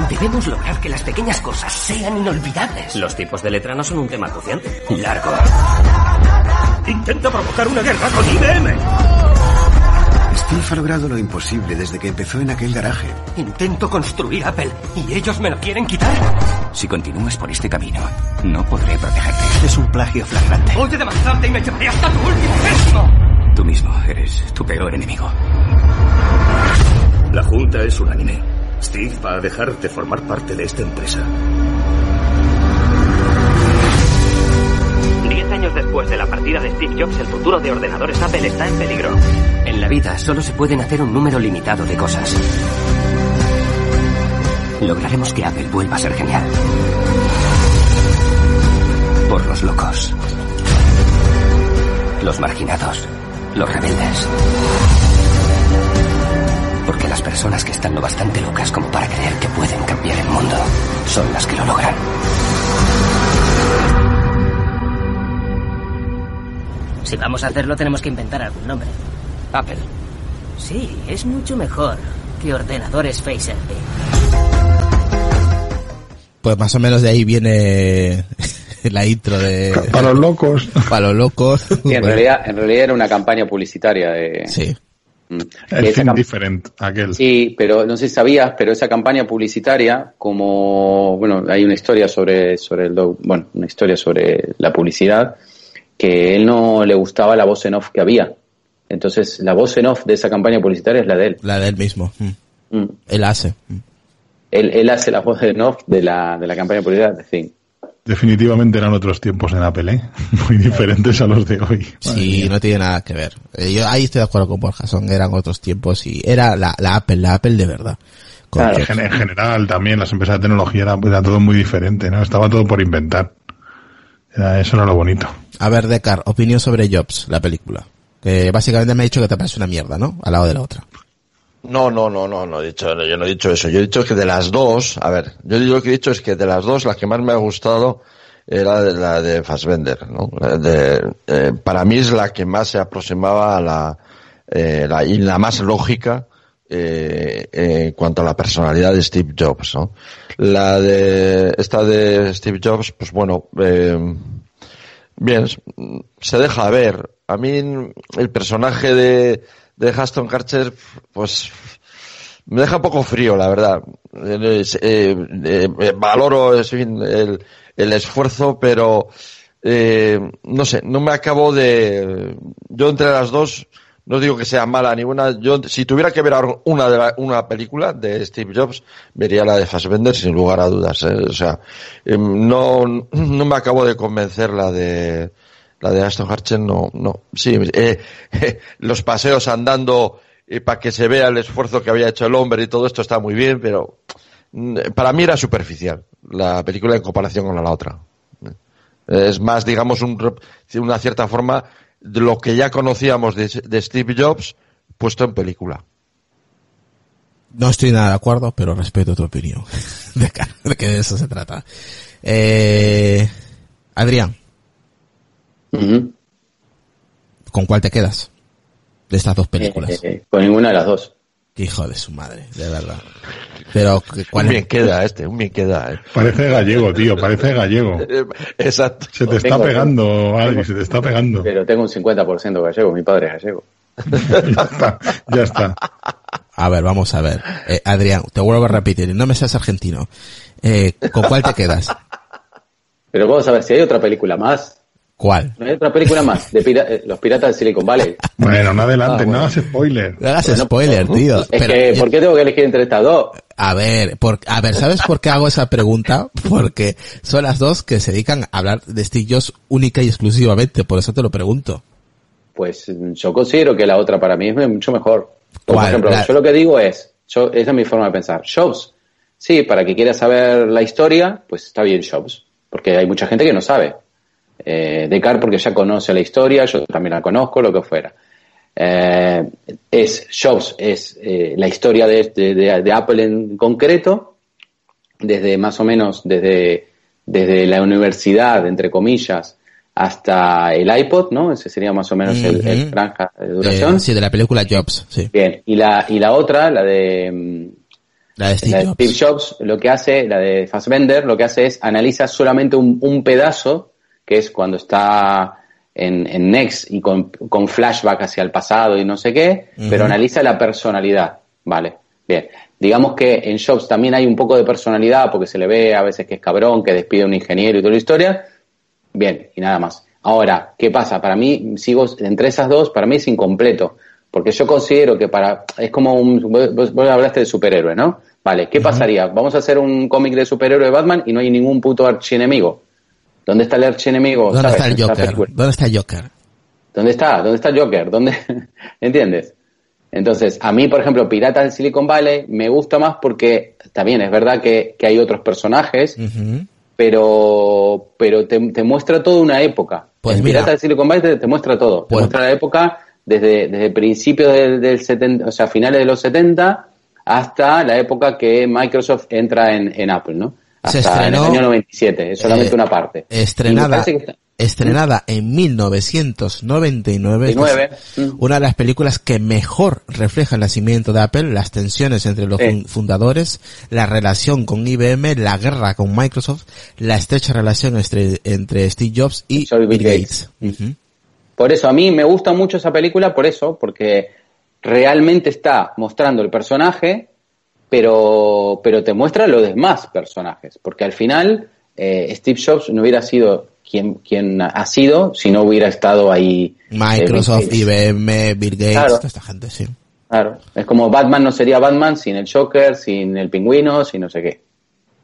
Debemos lograr que las pequeñas cosas sean inolvidables. Los tipos de letra no son un tema cruciante. Largo. Intenta provocar una guerra con IBM. Steve ha logrado lo imposible desde que empezó en aquel garaje. Intento construir Apple y ellos me lo quieren quitar. Si continúas por este camino, no podré protegerte. Es un plagio flagrante. Voy a demandarte y me llevaré hasta tu último céntimo. Tú mismo eres tu peor enemigo. La junta es unánime. Steve va a dejar de formar parte de esta empresa. Años después de la partida de Steve Jobs, el futuro de ordenadores Apple está en peligro. En la vida solo se pueden hacer un número limitado de cosas. Lograremos que Apple vuelva a ser genial. Por los locos. Los marginados. Los rebeldes. Porque las personas que están lo bastante locas como para creer que pueden cambiar el mundo son las que lo logran. Si vamos a hacerlo, tenemos que inventar algún nombre. Apple. Sí, es mucho mejor que ordenadores Face. Pues más o menos de ahí viene la intro de Para los locos. para los locos. Sí, en Bueno, realidad, en realidad era una campaña publicitaria de. sí. Mm. Cam- different, aquel. Sí, pero no sé si sabías, pero esa campaña publicitaria, como, bueno, hay una historia sobre, sobre el, bueno, una historia sobre la publicidad, que él no le gustaba la voz en off que había. Entonces, la voz en off de esa campaña publicitaria es la de él. La de él mismo. Mm. Mm. Él hace. Mm. Él, él hace la voz en off de la, de la campaña publicitaria, en fin. Definitivamente eran otros tiempos en Apple, ¿eh? Muy diferentes a los de hoy. Sí, no tiene nada que ver. Eh, Yo ahí estoy de acuerdo con Borja, son, eran otros tiempos y era la, la Apple, la Apple de verdad. Con Claro. En, en general también las empresas de tecnología era, era todo muy diferente, ¿no? Estaba todo por inventar. Eso era lo bonito. A ver, Decar, opinión sobre Jobs, la película. Que básicamente me ha dicho que te parece una mierda, ¿no? Al lado de la otra. No, no, no, no, no he dicho, yo no he dicho eso. Yo he dicho que de las dos, a ver, yo lo que he dicho es que de las dos, la que más me ha gustado era la de Fassbender, ¿no? De, eh, para mí es la que más se aproximaba a la, eh, la y la más lógica eh, en cuanto a la personalidad de Steve Jobs, ¿no? La de esta de Steve Jobs, pues bueno, eh, bien, se deja ver. A mí el personaje de, de Aston Karcher, pues me deja poco frío, la verdad. Eh, eh, valoro el, el esfuerzo, pero eh, no sé, no me acabo de. Yo entre las dos, no digo que sea mala ninguna. Yo, si tuviera que ver una de la, una película de Steve Jobs, vería la de Fassbender sin lugar a dudas. ¿eh? O sea, em, no, no me acabo de convencer la de la de Aston Harcher, no, no. Sí, eh, los paseos andando eh, para que se vea el esfuerzo que había hecho el hombre y todo esto está muy bien, pero mm, para mí era superficial la película en comparación con la, otra. Es más, digamos, un, una cierta forma lo que ya conocíamos de, de, Steve Jobs puesto en película. No estoy nada de acuerdo, pero respeto tu opinión. de, de que de eso se trata. Eh, Adrián. Uh -huh. ¿Con cuál te quedas? De estas dos películas. Eh, eh, con ninguna de las dos. Qué hijo de su madre, de verdad. Pero, ¿cuál un bien queda este, un bien queda. Eh. Parece gallego, tío, parece gallego. Exacto. Se te está pegando, Adri, se te está pegando. Pero tengo un 50% gallego, mi padre es gallego. ya está, ya está. A ver, vamos a ver. Eh, Adrián, te vuelvo a repetir, no me seas argentino. Eh, ¿Con cuál te quedas? Pero vamos a ver, si hay otra película más. ¿Cuál? ¿No hay otra película más? De pira eh, Los Piratas de Silicon Valley. Bueno, no adelante, ah, bueno. no hagas spoiler. No hagas spoiler, tío. Es Pero que. ¿por qué tengo que elegir entre estas dos? A ver, por, a ver, ¿sabes por qué hago esa pregunta? Porque son las dos que se dedican a hablar de Steve Jobs única y exclusivamente, por eso te lo pregunto. Pues yo considero que la otra para mí es mucho mejor. Por ejemplo, la... yo lo que digo es, yo, esa es mi forma de pensar. Jobs, sí, para que quiera saber la historia, pues está bien Jobs, porque hay mucha gente que no sabe. Eh, Descartes porque ya conoce la historia, yo también la conozco, lo que fuera. Eh, es Jobs, es eh, la historia de, de, de, Apple en concreto, desde más o menos desde, desde la universidad, entre comillas, hasta el iPod, ¿no? Ese sería más o menos uh -huh. el, el, franja de duración. sí, de la película Jobs, sí. Bien, y la, y la otra, la de, la de Steve, la de Jobs. Steve Jobs, lo que hace, la de Fassbender, lo que hace es analiza solamente un, un pedazo, que es cuando está en, en Next y con, con, flashback hacia el pasado y no sé qué, uh -huh. pero analiza la personalidad, ¿vale? Bien. Digamos que en Jobs también hay un poco de personalidad porque se le ve a veces que es cabrón, que despide a un ingeniero y toda la historia. Bien, y nada más. Ahora, ¿qué pasa? Para mí, sigo entre esas dos, para mí es incompleto. Porque yo considero que para. Es como un. Vos, vos hablaste de superhéroe, ¿no? Vale, ¿qué uh -huh. pasaría? Vamos a hacer un cómic de superhéroe de Batman y no hay ningún puto archienemigo. ¿Dónde está el archienemigo? ¿Dónde ¿sabes? está el Joker? ¿Dónde está el Joker? ¿Dónde está? ¿Dónde está Joker? ¿Dónde? ¿Entiendes? Entonces, a mí, por ejemplo, Piratas del Silicon Valley me gusta más porque también es verdad que, que hay otros personajes, uh -huh. pero, pero te, te, muestra toda una época. Pues en Piratas del Silicon Valley te, te muestra todo. Pues, te muestra la época desde, desde principios del, del 70, o sea, finales de los 70 hasta la época que Microsoft entra en, en Apple, ¿no? Hasta se estrenó, en el año 97, es solamente eh, una parte. Estrenada, estrenada en 1999, 19. una de las películas que mejor refleja el nacimiento de Apple, las tensiones entre los fundadores, la relación con IBM, la guerra con Microsoft, la estrecha relación entre, entre Steve Jobs y Bill, Bill Gates. Gates. Uh -huh. Por eso, a mí me gusta mucho esa película, por eso, porque realmente está mostrando el personaje pero, pero te muestra los demás personajes, porque al final eh, Steve Jobs no hubiera sido quien, quien ha sido si no hubiera estado ahí. Microsoft, eh, IBM, Bill Gates, claro. toda esta gente, sí. Claro, es como Batman no sería Batman sin el Joker, sin el pingüino, sin no sé qué.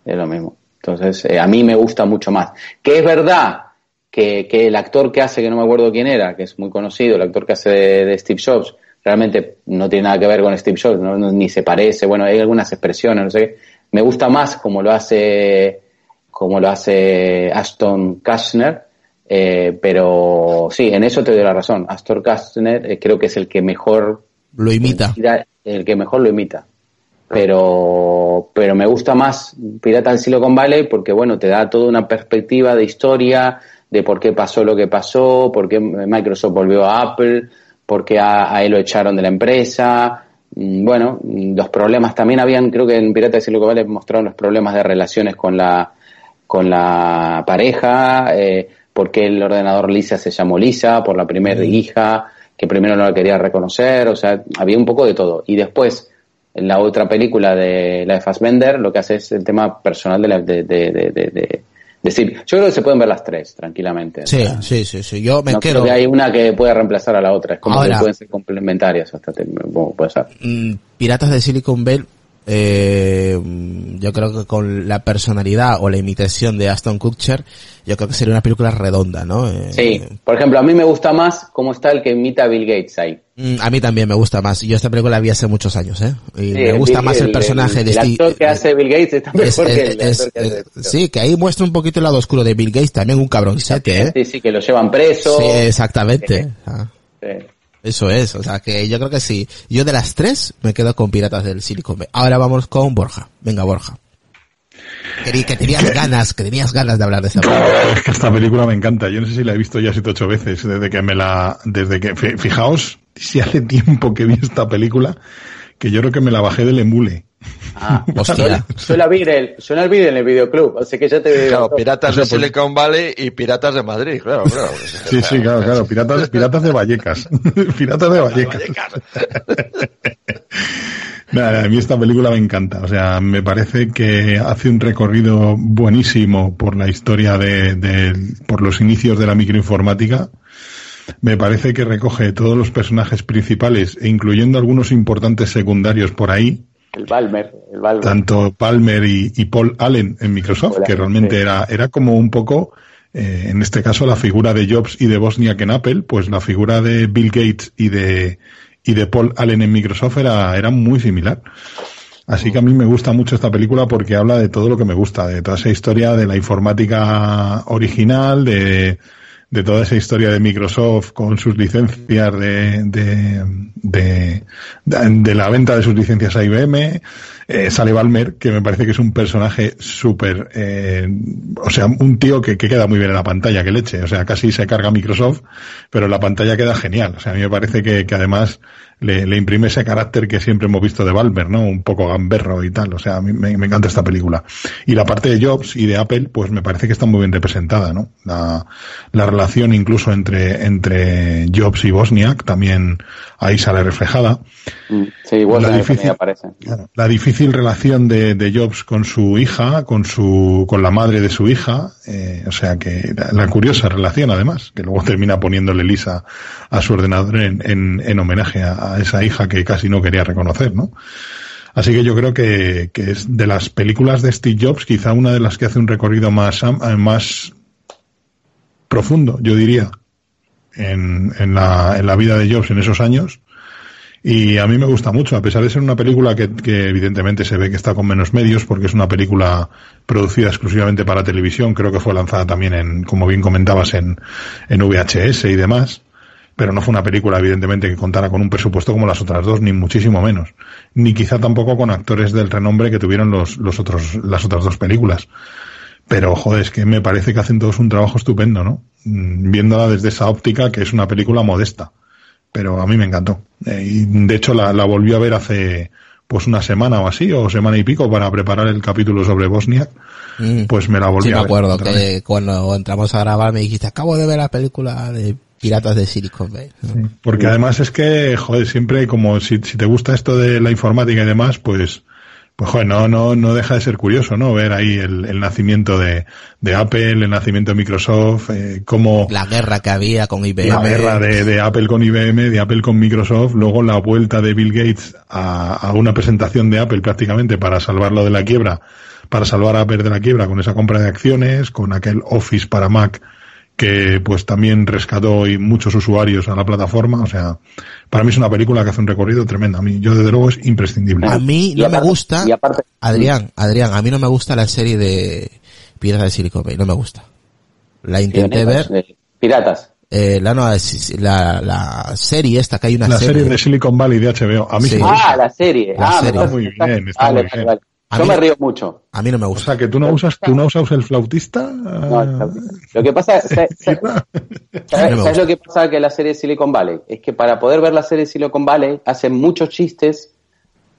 Es lo mismo. Entonces, eh, a mí me gusta mucho más. Que es verdad que, que, el actor que hace, que no me acuerdo quién era, que es muy conocido, el actor que hace de, de Steve Jobs, realmente no tiene nada que ver con Steve Jobs, ¿no? ni se parece, bueno, hay algunas expresiones, no sé, me gusta más como lo hace, como lo hace Ashton Kashner, Eh, pero sí, en eso te doy la razón. Astor Kastner eh, creo que es el que mejor lo imita. El que mejor lo imita. Pero, pero me gusta más Pirata del Silicon Valley porque, bueno, te da toda una perspectiva de historia, de por qué pasó lo que pasó, por qué Microsoft volvió a Apple, por qué a, él lo echaron de la empresa. Mm, bueno, los problemas también habían, creo que en Pirata del Silicon Valley mostraron los problemas de relaciones con la, con la pareja, eh, por qué el ordenador Lisa se llamó Lisa, por la primera hija, que primero no la quería reconocer, o sea, había un poco de todo. Y después, en la otra película de la de Fassbender, lo que hace es el tema personal de, la, de, de, de, decir, yo creo que se pueden ver las tres tranquilamente. Sí, sí, sí, sí, yo me no quiero... Creo que hay una que puede reemplazar a la otra, es como que pueden ser complementarias hasta puede ser. Mm, Piratas de Silicon Valley eh, yo creo que con la personalidad o la imitación de Aston Kutcher, yo creo que sería una película redonda, ¿no? Eh, sí, por ejemplo, a mí me gusta más cómo está el que imita a Bill Gates ahí. Mm, a mí también me gusta más. Yo esta película la vi hace muchos años, ¿eh? Y me gusta más el, personaje de Steve. El que hace Bill Gates está mejor que el actor que hace Sí, que ahí muestra un poquito el lado oscuro de Bill Gates, también un cabrón ¿eh? Sí, sí, que lo llevan preso. Sí, exactamente. Ah. Sí. Eso es, o sea que yo creo que sí. Yo de las tres me quedo con Piratas del Silicon Valley. Ahora vamos con Borja. Venga, Borja. Que, que tenías ganas, que tenías ganas de hablar de esa película. Es que esta película me encanta. Yo no sé si la he visto ya siete ocho veces desde que me la, desde que, fijaos, si hace tiempo que vi esta película, que yo creo que me la bajé del emule. Ah, hostia. Suena el, el vídeo en el videoclub, así que ya te Claro, piratas de Silicon Valley y piratas de Madrid, claro, claro. Sí, sí, claro, claro, piratas, piratas de Vallecas. piratas de Vallecas. Nada, a mí esta película me encanta, o sea, me parece que hace un recorrido buenísimo por la historia de, de por los inicios de la microinformática. Me parece que recoge todos los personajes principales e incluyendo algunos importantes secundarios por ahí, el Palmer, el Tanto Palmer y, Paul Allen en Microsoft, que realmente era, era como un poco, eh, en este caso, la figura de Jobs y de Bosniak en Apple, pues la figura de Bill Gates y de, y de Paul Allen en Microsoft era, era muy similar. Así que a mí me gusta mucho esta película porque habla de todo lo que me gusta, de toda esa historia de la informática original, de, de toda esa historia de Microsoft con sus licencias de, de, de, de la venta de sus licencias a IBM, eh, sale Balmer, que me parece que es un personaje súper, eh, o sea, un tío que, que, queda muy bien en la pantalla, que leche, o sea, casi se carga Microsoft, pero en la pantalla queda genial, o sea, a mí me parece que, que además le, le, imprime ese carácter que siempre hemos visto de Balmer, ¿no? Un poco gamberro y tal, o sea, a mí me, me, encanta esta película. Y la parte de Jobs y de Apple, pues me parece que está muy bien representada, ¿no? La, la relación incluso entre, entre Jobs y Bosniak también ahí sale reflejada. Mm, sí, igual la difícil, aparece. La difícil relación de, Jobs con su hija, con su, con la madre de su hija, eh, o sea que la, curiosa relación además, que luego termina poniéndole Lisa a su ordenador en, en, en homenaje a, a, esa hija que casi no quería reconocer, ¿no? Así que yo creo que, que es de las películas de Steve Jobs quizá una de las que hace un recorrido más, más profundo, yo diría, en, en, la, en la vida de Jobs en esos años. Y a mí me gusta mucho, a pesar de ser una película que, evidentemente se ve que está con menos medios, porque es una película producida exclusivamente para televisión, creo que fue lanzada también en, como bien comentabas, en, en VHS y demás, pero no fue una película evidentemente que contara con un presupuesto como las otras dos, ni muchísimo menos, ni quizá tampoco con actores del renombre que tuvieron los, los otros, las otras dos películas. Pero, joder, es que me parece que hacen todos un trabajo estupendo, ¿no? Mm, viéndola desde esa óptica, que es una película modesta. Pero a mí me encantó. Eh, y de hecho la, la volví a ver hace pues una semana o así, o semana y pico, para preparar el capítulo sobre Bosnia. Mm. Pues me la volví sí, a ver. me acuerdo que cuando entramos a grabar me dijiste, acabo de ver la película de Piratas de Silicon Valley. Sí, porque además es que, joder, siempre como si, si te gusta esto de la informática y demás, pues pues joder, no, no, no deja de ser curioso, ¿no? Ver ahí el, el nacimiento de, de, Apple, el nacimiento de Microsoft, eh, cómo... La guerra que había con IBM. La guerra de, de, Apple con IBM, de Apple con Microsoft, luego la vuelta de Bill Gates a, a una presentación de Apple prácticamente para salvarlo de la quiebra, para salvar a Apple de la quiebra con esa compra de acciones, con aquel Office para Mac que pues también rescató y muchos usuarios a la plataforma. O sea, para mí es una película que hace un recorrido tremendo. A mí, yo desde luego es imprescindible. A mí no me gusta, Adrián, Adrián, a mí no me gusta la serie de Piedras de Silicon Valley, no me gusta. La intenté ver Piratas. Eh, la, no, la, la serie esta, que hay una La serie. serie de Silicon Valley de HBO. A mí Sí. Ah, la serie. La ah, serie. estás- Muy bien, está vale, muy vale, bien. vale. A Yo mí me no- río mucho. A mí no me O gusta. sea, que tú no usas, tú no usas el flautista. No, lo que pasa, ¿sabes, sabes- No lo que pasa que la serie Silicon Valley? Es que para poder ver la serie Silicon Valley hacen muchos chistes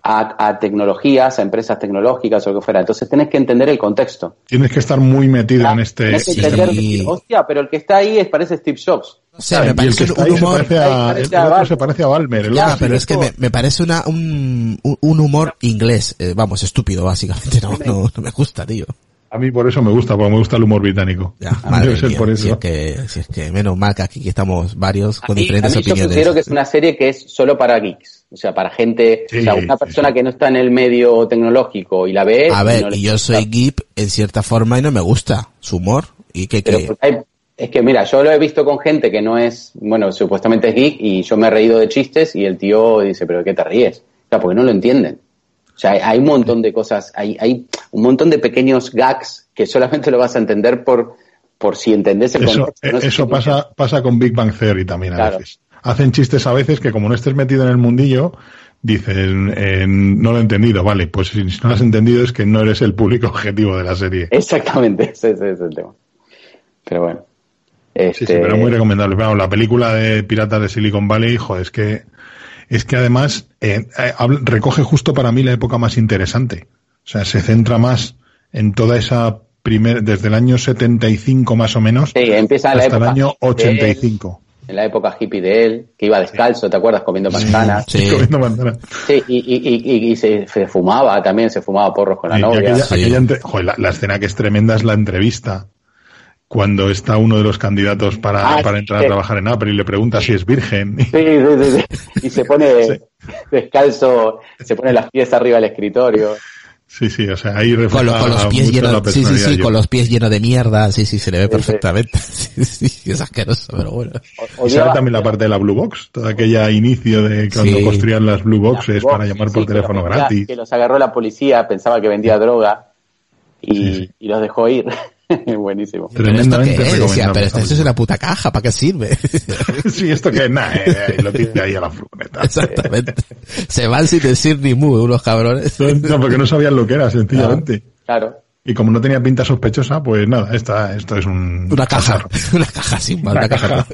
a, a tecnologías, a empresas tecnológicas o lo que fuera. Entonces tenés que entender el contexto. Tienes que estar muy metido en este. Tenés que sí. entender, Sí. decir, hostia, pero el que está ahí es, parece Steve Jobs. No sé, me parece que un, ahí se humor. parece a, el otro se parece a Balmer. El Ya, otro pero es que me, me parece una, un, un- humor inglés, eh, vamos, estúpido, básicamente. No, no, no me gusta, tío. A mí por eso me gusta, porque me gusta el humor británico. Ya, madre Debe ser mía, por Si eso. es que, si es que menos mal que aquí estamos varios con A mí- diferentes a mí Yo opiniones. considero que es una serie que es solo para geeks. O sea, para gente, Sí, o sea, una persona sí. que no está en el medio tecnológico y la ve. A y ver, no y yo gusta. soy geek en cierta forma y no me gusta su humor. Y que, Pero que hay- es que mira, yo lo he visto con gente que no es, bueno, supuestamente es geek y yo me he reído de chistes y el tío dice, pero ¿de qué te ríes? O sea, porque no lo entienden. O sea, hay, hay un montón de cosas, hay, hay un montón de pequeños gags que solamente lo vas a entender por, por si entendés el Eso, contexto. no sé eso si- pasa, pasa con Big Bang Theory también a Claro. veces. Hacen chistes a veces que como no estés metido en el mundillo, dicen, eh, no lo he entendido, vale, pues si no lo has entendido es que no eres el público objetivo de la serie. Exactamente, ese, ese es el tema. Pero bueno. Este, Sí, sí, pero muy recomendable. Vamos, la película de Piratas de Silicon Valley, joder, es que, es que además eh, eh, recoge justo para mí la época más interesante. O sea, se centra más en toda esa primer, desde el año 75 más o menos, Sí, empieza hasta el año de él, 85. en la época hippie de él, que iba descalzo, ¿te acuerdas? Comiendo manzanas. Sí. Comiendo manzanas. Sí, y, y, y, y se, se fumaba también, se fumaba porros con la Y novia. aquella, Sí. aquella entre- joder, la, la escena que es tremenda es la entrevista. Cuando está uno de los candidatos para, Ah, para entrar sí. a trabajar en Apple y le pregunta si es virgen. Sí, sí, sí, sí. Y se pone descalzo, se pone las pies arriba del escritorio. Sí, sí, o sea, ahí con, refleja lo- con los pies llenos, sí, sí, sí, de con los pies llenos de mierda, sí, sí, se le ve perfectamente. Sí, sí, es asqueroso, pero bueno. O- Y sale odiaba- también la parte de la Blue Box, todo aquella inicio de cuando Sí. construían las Blue Boxes Box, para llamar sí, por teléfono los- gratis. Que los agarró la policía, pensaba que vendía droga y, Sí, sí. y los dejó ir. Buenísimo. ¿Pero esto Tremendamente qué es? Decía, pero esto es una puta caja, ¿para qué sirve? Sí, esto que nada, eh, lo tiene ahí a la furgoneta. Exactamente. Se van sin decir ni mu, unos cabrones. No, porque no sabían lo que era, sencillamente. Claro. Y como no tenía pinta sospechosa, pues nada, esta, esto es un... Una caja, una caja sin más, Una una caja.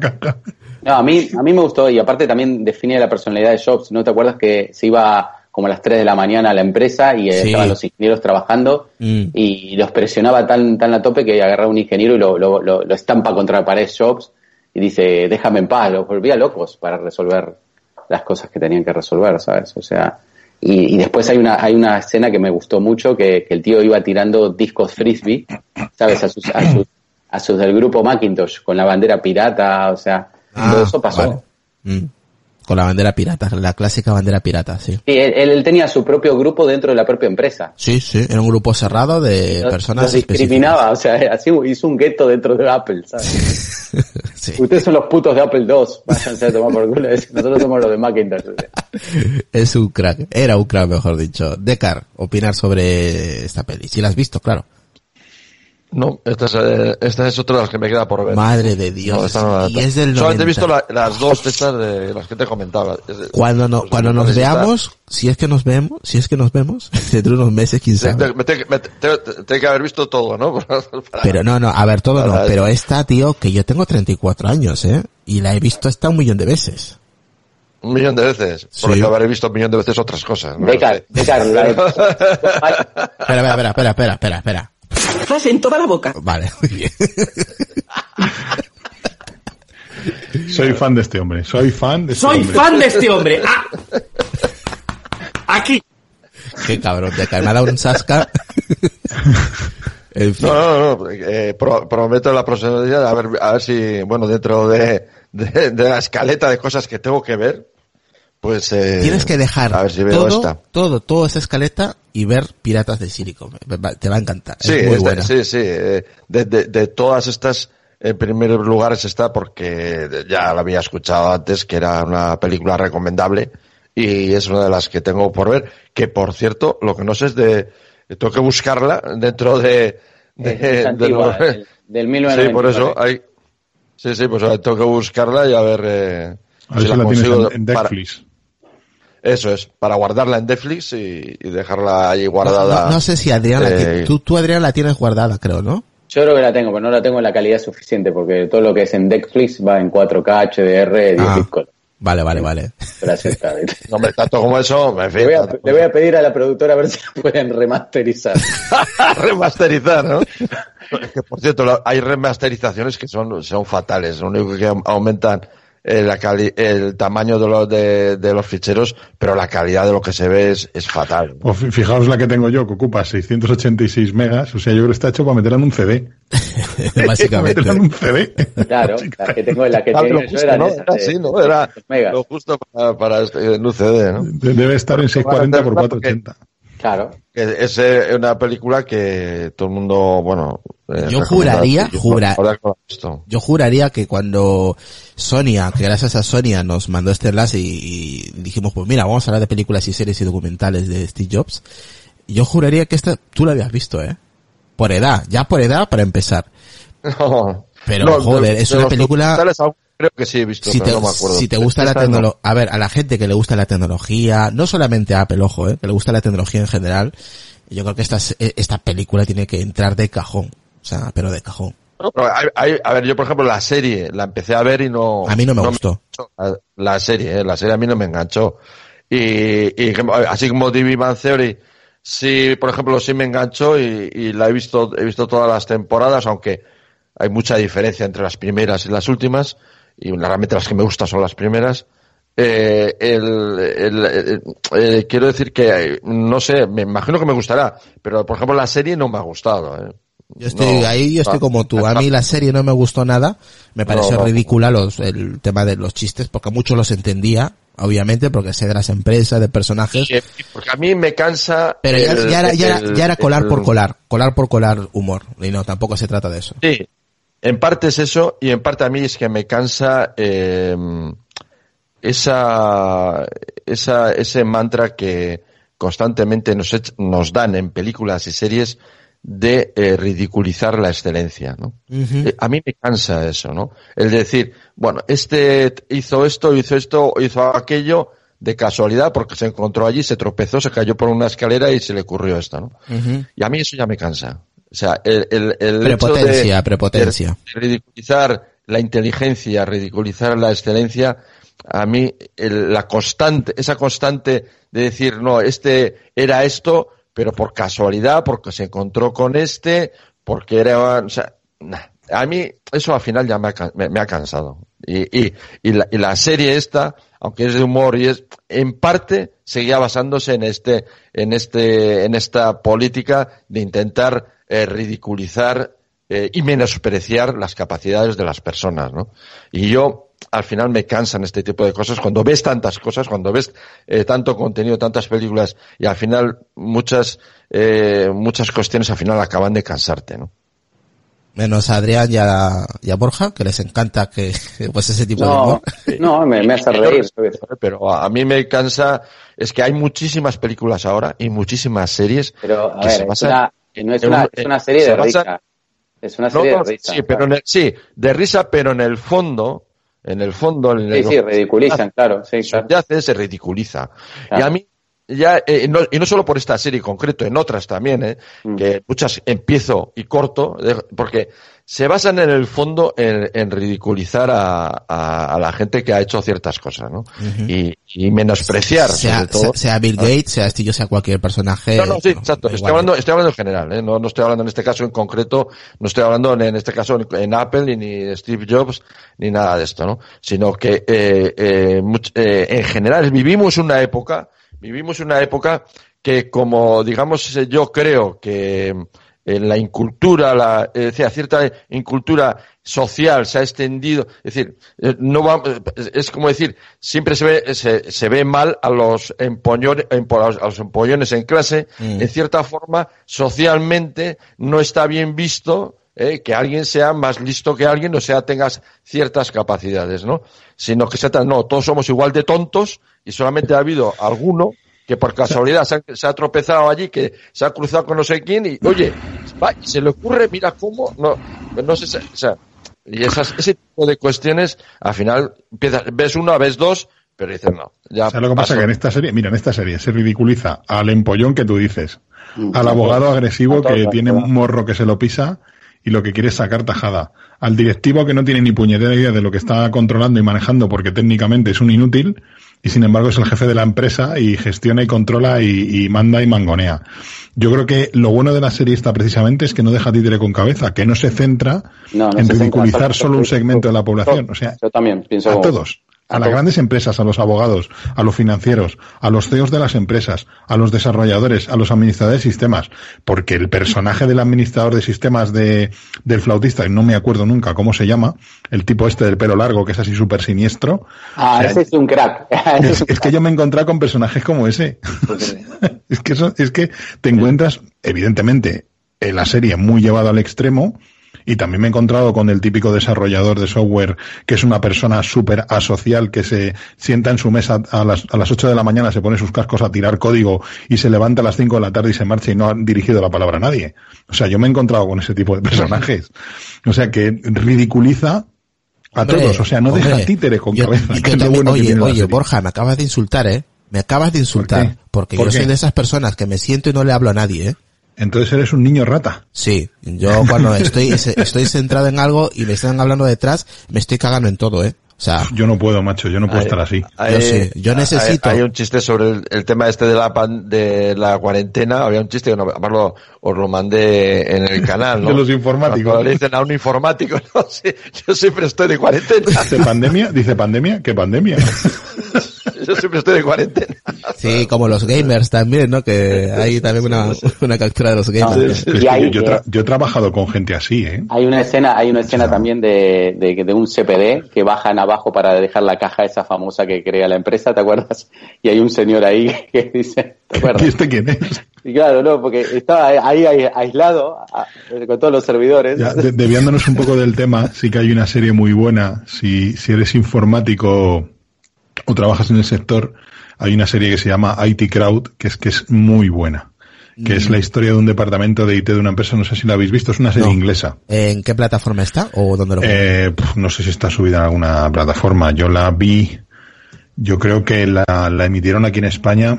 caja. No, a mí, a mí me gustó y aparte también define la personalidad de Jobs. ¿No te acuerdas que se iba como a las 3 de la mañana a la empresa y eh, Sí. estaban los ingenieros trabajando Mm. y los presionaba tan, tan a tope que agarraba un ingeniero y lo, lo, lo, lo estampa contra la pared Jobs y dice, déjame en paz, los volvía locos para resolver las cosas que tenían que resolver, ¿sabes? O sea, y, y después hay una, hay una escena que me gustó mucho, que, que el tío iba tirando discos frisbee, ¿sabes? A sus, a sus, a sus del grupo Macintosh, con la bandera pirata, o sea, todo Ah, eso pasó. vale. Mm. Con la bandera pirata, la clásica bandera pirata, sí. Sí, él, tenía su propio grupo dentro de la propia empresa. Sí, sí, era un grupo cerrado de Los- personas los discriminaba, o sea, así hizo un gueto dentro de Apple, ¿sabes? Sí. Ustedes son los putos de Apple II, váyanse a tomar por culo. Nosotros somos los de Macintosh. Es un crack, era un crack, mejor dicho. Decar, opinar sobre esta peli. Si la has visto, claro. No, esta es, eh, esta es otra de las que me queda por ver. Madre de Dios. No, esta no la- y es del Solamente 90. he visto la- las dos de estas de las que te comentaba. Cuando, no, pues, cuando nos veamos, si es que nos vemos, si es que nos vemos, dentro de unos meses, quién Te- sabe. te- me te- me te- te- te- Tengo que haber visto todo, ¿no? Para- Pero no, no, a ver, todo no. Pero esta, tío, que yo tengo 34 años, ¿eh? Y la he visto hasta un millón de veces. Un millón de veces. Sí. Porque habré visto un millón de veces otras cosas. ¿no? Decar, Decar, la de- Espera, espera, espera, espera, espera, en toda la boca. Vale, muy bien. Soy fan de este hombre, soy fan de este Soy hombre. fan de este hombre. Ah. Aquí. Qué cabrón, me ha dado un sasca. en fin. No, no, no. eh, pro- prometo la próxima día a ver, a ver si, bueno, dentro de, de, de la escaleta de cosas que tengo que ver, pues... Eh, Tienes que dejar A ver si veo todo, esta. todo, toda esa escaleta y ver Piratas de Silicon. Te va a encantar. Sí, es muy buena. sí, sí. eh, de, de, de todas estas, en primer lugar es esta porque ya la había escuchado antes, que era una película recomendable y es una de las que tengo por ver, que por cierto, lo que no sé es de, tengo que buscarla dentro de, de, es de antigua, lo- del, del Sí, por 1999. eso hay, Sí, sí, pues tengo que buscarla y a ver. Eh, a ver si, la, tienes en, en Netflix. Eso es, para guardarla en Netflix y, y dejarla ahí guardada. No, no, sé si Adrián, eh, la tú, tú Adrián la tienes guardada, creo, ¿no? Yo creo que la tengo, pero no la tengo en la calidad suficiente porque todo lo que es en Netflix va en 4K, HDR, 10 ah, Vale, vale, vale. Gracias, David. no, hombre, tanto como eso, me le, voy a, le voy a pedir a la productora a ver si pueden remasterizar. remasterizar, ¿no? que, por cierto, hay remasterizaciones que son, son fatales. Lo único que aumentan el, el tamaño de los, de, de, los ficheros, pero la calidad de lo que se ve es, es fatal. Pues fijaos la que tengo yo, que ocupa 686 megas, o sea, yo creo que está hecho para meterla en un CD. Básicamente. meterla en un CD. Claro, la que tengo, la que tengo yo era, ¿no? era así, ¿no? Era lo justo para, para este, en un CD, ¿no? Debe estar en 640 por 480. Claro. Es eh, una película que todo el mundo, bueno. Eh, yo juraría, jura, yo juraría que cuando Sonia, que gracias a Sonia nos mandó este enlace y, y, dijimos, pues mira, vamos a hablar de películas y series y documentales de Steve Jobs. Yo juraría que esta, tú la habías visto, eh. Por edad, ya por edad para empezar. No. Pero no, joder, es una película creo que sí he visto, si pero te, no me acuerdo. Si te gusta la tecnología, a ver, a la gente que le gusta la tecnología, no solamente a Apple, ojo, eh, que le gusta la tecnología en general, yo creo que esta, esta película tiene que entrar de cajón. O sea, pero de cajón. Hay, hay, a ver, yo por ejemplo la serie la empecé a ver y no... A mí no me no gustó. Me la, la, serie, eh, la serie a mí no me enganchó. Y, y así como TV Man Theory, sí, por ejemplo, sí me enganchó y, y la he visto, he visto todas las temporadas, aunque hay mucha diferencia entre las primeras y las últimas y realmente las que me gustan son las primeras. Eh, el, el, el, eh, quiero decir que, no sé, me imagino que me gustará, pero por ejemplo la serie no me ha gustado. Eh. Yo estoy no, ahí, yo estoy como tú. A mí la serie no me gustó nada. Me pareció no, ridícula los, el tema de los chistes, porque muchos los entendía, obviamente, porque sé de las empresas, de personajes. Sí, porque a mí me cansa. Pero ya, ya, era, ya, era, ya era colar por colar, colar por colar humor. Y no, tampoco se trata de eso. Sí, en parte es eso y en parte a mí es que me cansa eh, esa, esa, ese mantra que constantemente nos, nos dan en películas y series de eh, ridiculizar la excelencia, ¿no? Uh -huh. eh, a mí me cansa eso, ¿no? El decir, bueno, este hizo esto, hizo esto, hizo aquello de casualidad porque se encontró allí, se tropezó, se cayó por una escalera y se le ocurrió esto, ¿no? Uh -huh. Y a mí eso ya me cansa. O sea, el, el, el prepotencia, hecho de, prepotencia. de ridiculizar la inteligencia, ridiculizar la excelencia, a mí el, la constante, esa constante de decir, no, este era esto, pero por casualidad, porque se encontró con este, porque era, o sea, nah, a mí eso al final ya me ha, me, me ha cansado. Y, y, y, la, y, la, serie esta, aunque es de humor y es, en parte seguía basándose en este, en este, en esta política de intentar eh, ridiculizar eh, y menospreciar las capacidades de las personas, ¿no? Y yo, al final me cansan este tipo de cosas cuando ves tantas cosas, cuando ves eh, tanto contenido, tantas películas y al final muchas eh, muchas cuestiones al final acaban de cansarte, ¿no? Menos a Adrián y a, y a, Borja, que les encanta que pues ese tipo no, de humor. No, me, me hace reír. Pero a mí me cansa, es que hay muchísimas películas ahora y muchísimas series pero, a que ver, se basan una, no es una, es una serie de risa. Es una serie no, de risa. Sí, pero en el, sí, de risa, pero en el fondo, en el fondo, en el, sí, sí, ridiculizan, claro, sí, claro. hace se ridiculiza. Claro. Y a mí, ya, eh, no, y no solo por esta serie en concreto, en otras también, eh, mm. que muchas empiezo y corto, porque se basan en el fondo en, en ridiculizar a, a, a, la gente que ha hecho ciertas cosas, ¿no? Uh -huh. y, y, menospreciar, sea, sobre todo. Sea, Bill Gates, sea Steve sea cualquier personaje. No, no, sí, exacto. Estoy hablando, estoy hablando en general, ¿eh? No, no estoy hablando en este caso en concreto, no estoy hablando en, este caso en, Apple, ni de Steve Jobs, ni nada de esto, ¿no? Sino que, eh, eh, much, eh, en general vivimos una época, vivimos una época que como, digamos, yo creo que, la incultura, la, es decir, cierta incultura social se ha extendido, es decir, eh, no va, es como decir, siempre se ve, se, se ve mal a los empollones, a los empollones en clase, mm. en cierta forma, socialmente no está bien visto, eh, que alguien sea más listo que alguien, o sea, tengas ciertas capacidades, ¿no? Sino que se no, todos somos igual de tontos y solamente ha habido alguno que por casualidad se ha, se ha, tropezado allí, que se ha cruzado con no sé quién y, oye, va, y se le ocurre, mira cómo, no, no sé, o sea, Y esas, ese tipo de cuestiones, al final, empiezas, ves una, ves dos, pero dices no. Ya o sea, lo que pasa que en esta serie, mira, en esta serie se ridiculiza al empollón que tú dices, al abogado agresivo que tiene un morro que se lo pisa y lo que quiere es sacar tajada, al directivo que no tiene ni puñetera idea de lo que está controlando y manejando porque técnicamente es un inútil y sin embargo es el jefe de la empresa y gestiona y controla y, y manda y mangonea. Yo creo que lo bueno de la serie esta precisamente es que no deja títere con cabeza, que no se centra No, no en se ridiculizar solo- solo un segmento de la población. O sea, Yo también pienso a todos. A, A las grandes empresas, a los abogados, a los financieros, a los CEOs de las empresas, a los desarrolladores, a los administradores de sistemas, porque el personaje del administrador de sistemas de, del flautista, y no me acuerdo nunca cómo se llama, el tipo este del pelo largo, que es así súper siniestro, Ah, O sea, ese es un crack. es, es que yo me he encontrado con personajes como ese. es que eso, es que te encuentras, evidentemente, en la serie muy llevado al extremo, y también me he encontrado con el típico desarrollador de software que es una persona súper asocial que se sienta en su mesa a las, a las 8 de la mañana, se pone sus cascos a tirar código y se levanta a las 5 de la tarde y se marcha y no ha dirigido la palabra a nadie. O sea, yo me he encontrado con ese tipo de personajes. O sea, que ridiculiza a Hombre, todos. O sea, no hombre, deja títere con yo- cabeza. yo que también- bueno oye, oye. Borja, me acabas de insultar, ¿eh? Me acabas de insultar. Porque ¿Por yo qué? soy de esas personas que me siento y no le hablo a nadie, ¿eh? Entonces eres un niño rata. Sí, yo cuando estoy, estoy centrado en algo y me están hablando detrás, me estoy cagando en todo, ¿eh? O sea, Yo no puedo, macho, yo no puedo Hay- estar así. Yo sí, yo hay- necesito- Hay, un chiste sobre el, el tema este de la pan- de la cuarentena. Había un chiste que no, además lo, os lo mandé en el canal, ¿no? De los informáticos. Cuando le dicen a un informático, no sé, yo siempre estoy de cuarentena. ¿Dice pandemia? ¿Dice pandemia? ¿Qué pandemia? Yo siempre estoy de cuarentena. sí, como los gamers también, ¿no? Que hay también una, una captura de los gamers. Es que Y ahí, yo, yo eh, tra- yo he trabajado con gente así, ¿eh? Hay una escena, hay una escena también de, de, de un CPD que bajan abajo para dejar la caja esa famosa que crea la empresa, ¿te acuerdas? Y hay un señor ahí que dice, ¿te ¿Y acuerdas? este quién es? Y claro, no, porque estaba ahí, ahí aislado a- con todos los servidores. Ya, de- un poco del tema, sí que hay una serie muy buena. Si, si eres informático o trabajas en el sector, hay una serie que se llama IT Crowd, que es que es muy buena. Que es la historia de un departamento de IT de una empresa, no sé si la habéis visto, es una serie No. inglesa. ¿En qué plataforma está o dónde lo Eh, pf, no sé si está subida en alguna plataforma. Yo la vi, yo creo que la, la emitieron aquí en España.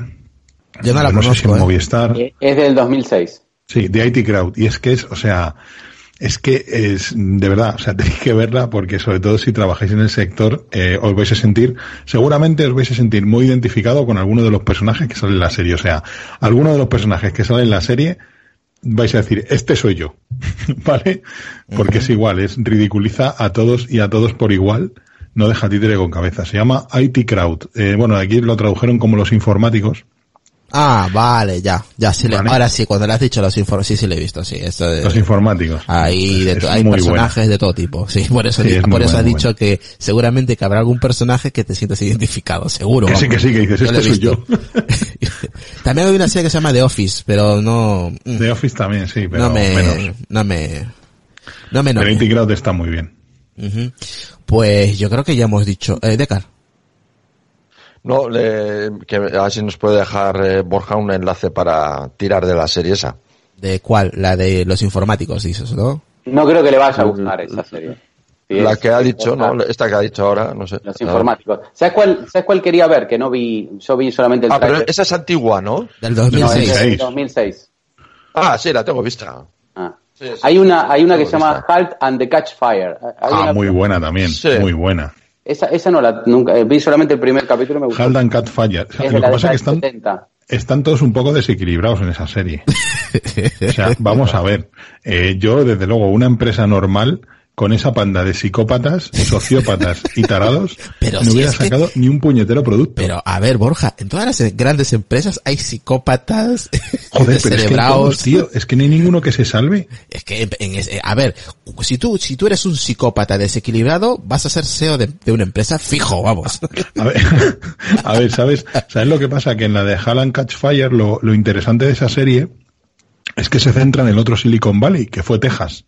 Yo no la sé si conozco, en ¿eh? Movistar. Es del 2006. Sí, de IT Crowd. Y es que es, o sea, es que es, de verdad, o sea, tenéis que verla porque sobre todo si trabajáis en el sector, eh, os vais a sentir, seguramente os vais a sentir muy identificado con alguno de los personajes que salen en la serie. O sea, alguno de los personajes que salen en la serie, vais a decir, este soy yo. ¿Vale? Porque es igual, es ridiculiza a todos y a todos por igual. No deja títere con cabeza. Se llama IT Crowd. Eh, bueno, aquí lo tradujeron como los informáticos. Ah, vale, ya, ya sí le- Vale. ahora sí, cuando le has dicho los informes, sí, sí le he visto, sí, esto de, Los informáticos. Ahí de to- hay personajes de todo tipo, sí, por eso, Sí, es por eso buena, has dicho que seguramente que habrá algún personaje que te sientas identificado, seguro. Que sí, que sí, que dices, Yo este soy visto. También hay una serie que se llama The Office, pero no, mm, The Office también, sí, pero no me, menos. no me, no me, no Pero me. Está muy bien. Ujú. Pues yo creo que ya hemos dicho, eh, Decar. No, le- que a ver si nos puede dejar eh, Borja un enlace para tirar de la serie esa. ¿De cuál? La de los informáticos, dices, ¿no? No vi que le vaya a gustar esa serie. Sí, La es- que ha dicho, ¿no? Esta que ha dicho ahora, no sé. Los informáticos. ¿Sabes cuál, ¿Sabes cuál quería ver? Que no vi, yo vi solamente el Ah, pero esa es antigua, ¿no? Del No, es 2006. del 2006. Ah, sí, la tengo vista. Ah. Sí, sí. Hay una, hay una que se llama. Halt and the Catch Fire. Hay Ah, una- muy buena también, Sí. muy buena. Esa, esa no la, nunca, eh, vi solamente el primer capítulo y me gustó. Halt and Cat Fire. Es Lo que pasa es que están, del 70. están todos un poco desequilibrados en esa serie. O sea, vamos a ver. Eh, yo, desde luego, una empresa normal, con esa panda de psicópatas, sociópatas y tarados, Pero no si hubiera que- sacado ni un puñetero producto. Pero, a ver, Borja, en todas las eh, grandes empresas hay psicópatas, Joder, pero es que todos, tío, es que no hay ninguno que se salve. Es que, en- ese- a ver, si tú, si tú eres un psicópata desequilibrado, vas a ser CEO de, de una empresa fijo, vamos. A ver, a ver, ¿sabes? ¿Sabes lo que pasa? Que en la de Hal and Catch Fire, lo, lo interesante de esa serie es que se centra en el otro Silicon Valley, que fue Texas.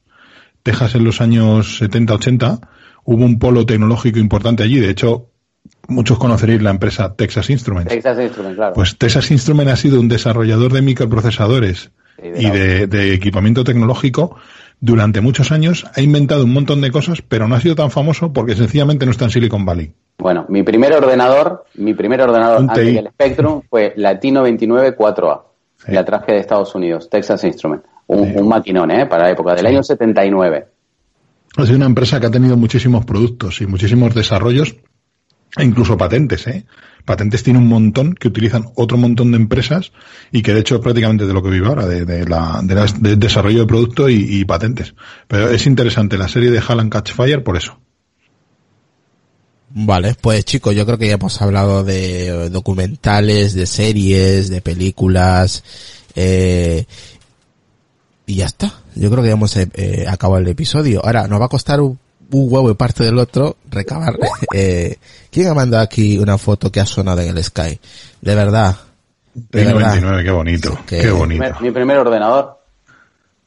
Texas en los años 70-80 hubo un polo tecnológico importante allí. De hecho, muchos conoceréis la empresa Texas Instruments. Texas Instruments, claro. Pues Texas Instruments ha sido un desarrollador de microprocesadores Sí, de y de equipamiento tecnológico durante muchos años ha inventado un montón de cosas, pero no ha sido tan famoso porque sencillamente no está en Silicon Valley. Bueno, mi primer ordenador, mi primer ordenador antes del Spectrum fue Latino 29 4A. La traje de Estados Unidos, Texas Instrument. Un, maquinón, ¿eh? Para la época del año 79. Ha sido una empresa que ha tenido muchísimos productos y muchísimos desarrollos e incluso patentes, ¿eh? Patentes tiene un montón que utilizan otro montón de empresas y que de hecho prácticamente de lo que vive ahora, de, la, de, desarrollo de producto y, patentes. Pero es interesante la serie de Hall Catch Fire por eso. Vale, pues chicos, yo creo que ya hemos hablado de documentales, de series, de películas, eh, y ya está. Yo creo que ya hemos eh, acabado el episodio. Ahora, nos va a costar un un huevo y parte del otro, recabar. Eh, ¿Quién ha mandado aquí una foto que ha sonado en el Sky? De verdad. De 99, qué bonito, qué bonito. Mi, primer ordenador.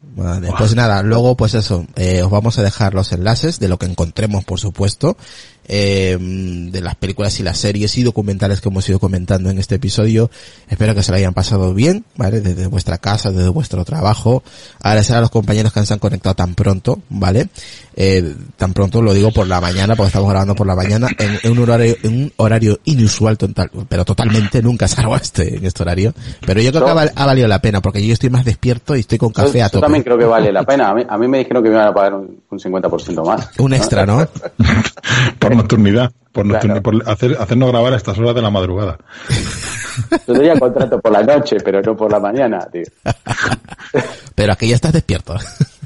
Vale, pues nada, luego pues eso, eh, os vamos a dejar los enlaces de lo que encontremos, por supuesto, eh, de las películas y las series y documentales que hemos ido comentando en este episodio. Espero que se lo hayan pasado bien, ¿vale? Desde vuestra casa, desde vuestro trabajo. Agradecer a los compañeros que se han conectado tan pronto, ¿vale? Eh, tan pronto lo digo por la mañana, porque estamos grabando por la mañana en, un horario, en un horario inusual total, pero totalmente nunca salgo este, en este horario. Pero yo creo que ha, valido la pena, porque yo estoy más despierto y estoy con café a tope. Yo también creo que vale la pena. A mí, me dijeron que me iban a pagar un, un 50% más. Un extra, ¿no? nocturnidad, por, hacer, hacernos grabar a estas horas de la madrugada. Yo tenía contrato por la noche, pero no por la mañana, tío. pero aquí ya estás despierto.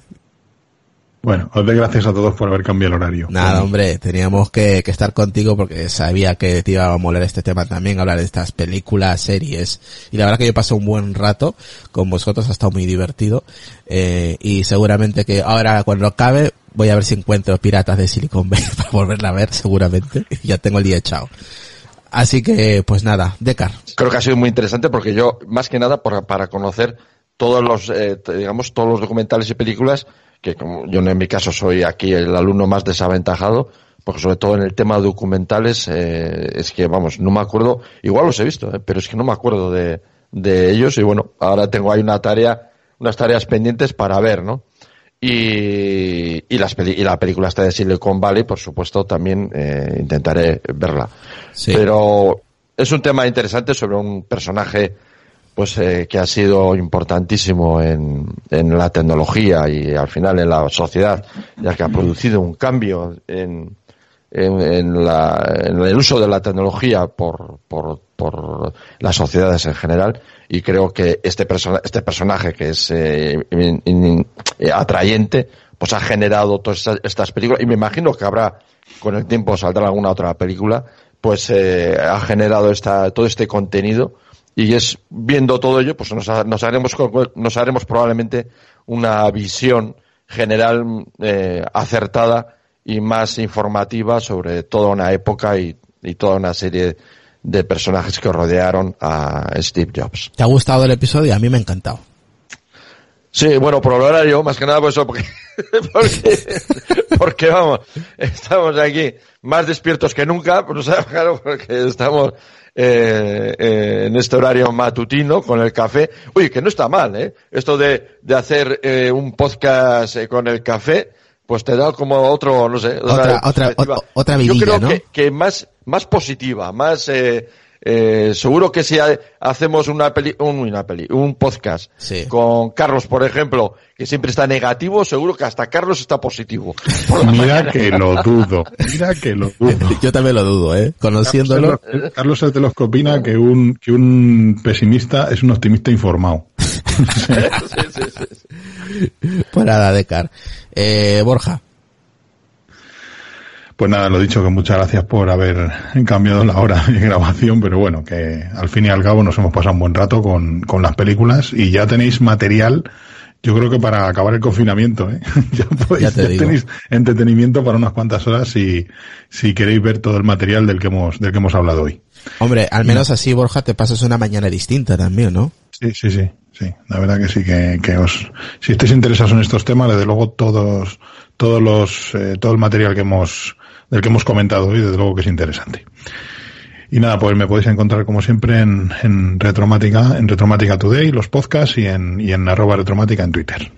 Bueno, os doy gracias a todos por haber cambiado el horario. Nada, hombre, teníamos que, estar contigo porque sabía que te iba a moler este tema también, hablar de estas películas, series. Y la verdad que yo pasé un buen rato con vosotros, ha estado muy divertido. Eh, y seguramente que ahora cuando acabe voy a ver si encuentro Piratas de Silicon Valley para volverla a ver seguramente. ya tengo el día echado. Así que, pues nada, Decar. Creo que ha sido muy interesante porque yo, más que nada, para conocer todos los, eh, digamos, todos los documentales y películas que como yo en mi caso soy aquí el alumno más desaventajado, porque sobre todo en el tema de documentales, eh, es que vamos, no me acuerdo, igual los he visto, eh, pero es que no me acuerdo de, de ellos y bueno, ahora tengo ahí una tarea, unas tareas pendientes para ver, ¿no? Y, y, las y la película esta de Silicon Valley, por supuesto, también eh, intentaré verla. Pero es un tema interesante sobre un personaje pues eh, que ha sido importantísimo en, en, la tecnología y al final en la sociedad, ya que ha producido un cambio en, en, en, la, en el uso de la tecnología por, por, por, las sociedades en general. Y creo que este, persona, este personaje que es eh, eh, atrayente pues ha generado todas estas, películas. Y me imagino que habrá con el tiempo saldrá alguna otra película pues eh, ha generado esta, todo este contenido y es viendo todo ello, pues nos, nos haremos nos haremos probablemente una visión general eh, acertada y más informativa sobre toda una época y, y, toda una serie de personajes que rodearon a Steve Jobs. ¿Te ha gustado el episodio? A mí me ha encantado. Sí, bueno, por lo horario, más que nada por eso, porque, porque, porque vamos, estamos aquí más despiertos que nunca, pues, claro, porque estamos eh, eh, en este horario matutino con el café. Oye, que no está mal, ¿eh? Esto de, de hacer eh, un podcast eh, con el café, pues te da como otro, no sé, otra, otra, otra, Yo creo que, que más, más positiva, más, eh, eh, seguro que si hacemos una peli, un, una peli, un podcast con Carlos, por ejemplo, que siempre está negativo, seguro que hasta Carlos está positivo. Mira que lo dudo. Mira que lo dudo. Yo también lo dudo, ¿eh? Conociéndolo. Carlos es de los que opina que un, que un pesimista es un optimista informado. sí, sí, sí, Pues nada, Decar. Eh, Borja. Pues nada, lo dicho, que muchas gracias por haber cambiado la hora de grabación, pero bueno, que al fin y al cabo nos hemos pasado un buen rato con, con las películas y ya tenéis material, yo creo que para acabar el confinamiento, ¿eh? ya, podéis, tenéis entretenimiento para unas cuantas horas si, si queréis ver todo el material del que hemos, del que hemos hablado hoy. Hombre, al menos así, Borja, te pasas una mañana distinta también, ¿no? Sí, sí, sí, sí. La verdad que sí, que, que os, si estáis interesados en estos temas, desde luego todos, todos los, eh, todo el material que hemos, del que hemos comentado hoy, desde luego que es interesante. Y nada, pues me podéis encontrar como siempre en, en Retromática, en Retromática Today, los podcasts y en, y en arroba Retromática en Twitter.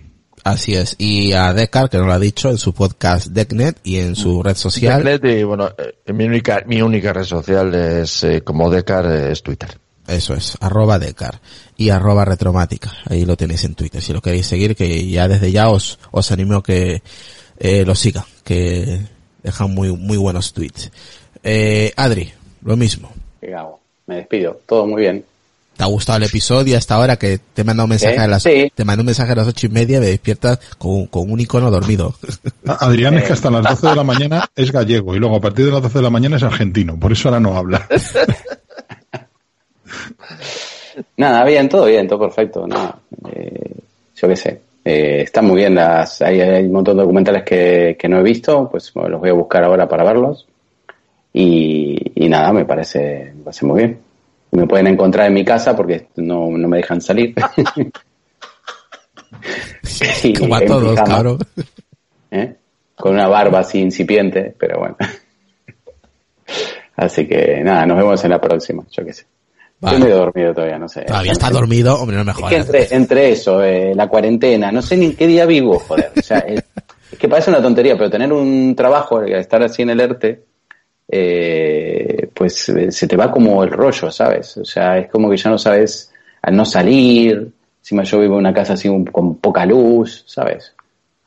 Así es. Y a Decar, que no lo ha dicho, en su podcast Decknet y en su red social. Decknet y bueno, eh, mi única, mi única red social es, eh, como Decar, eh, es Twitter. Eso es, arroba Decar y arroba Retromática. Ahí lo tenéis en Twitter. Si lo queréis seguir, que ya desde ya os, os animo que eh, lo siga, que dejan muy, muy buenos tweets. Eh, Adri, lo mismo. ¿Qué hago? Me despido. Todo muy bien. ¿Te ha gustado el episodio hasta ahora que te he mandado un mensaje ¿Eh? a las, Sí. te mandé un mensaje a las ocho y media, me despiertas con, con un icono dormido? Adrián es que hasta las 12 de la mañana es gallego y luego a partir de las 12 de la mañana es argentino, por eso ahora no habla. Nada, bien, todo bien, todo perfecto. Nada, eh, yo qué sé. Eh, están muy bien las, hay, hay un montón de documentales que, que no he visto, pues bueno, los voy a buscar ahora para verlos. Y, y nada, me parece, me parece muy bien. Me pueden encontrar en mi casa porque no, no me dejan salir. Como a todos, cabrón. ¿eh? Con una barba así incipiente, pero bueno. Así que nada, nos vemos en la próxima, yo qué sé. Vale. Estoy medio dormido todavía, no sé. Todavía está dormido, hombre, no me Es que jodas. entre, entre eso, eh, la cuarentena, no sé ni en qué día vivo, joder. O sea, es, es que parece una tontería, pero tener un trabajo, eh, estar así en el ERTE, eh, pues eh, se te va como el rollo, ¿sabes? O sea, es como que ya no sabes al no salir, encima yo vivo en una casa así un- con poca luz, ¿sabes?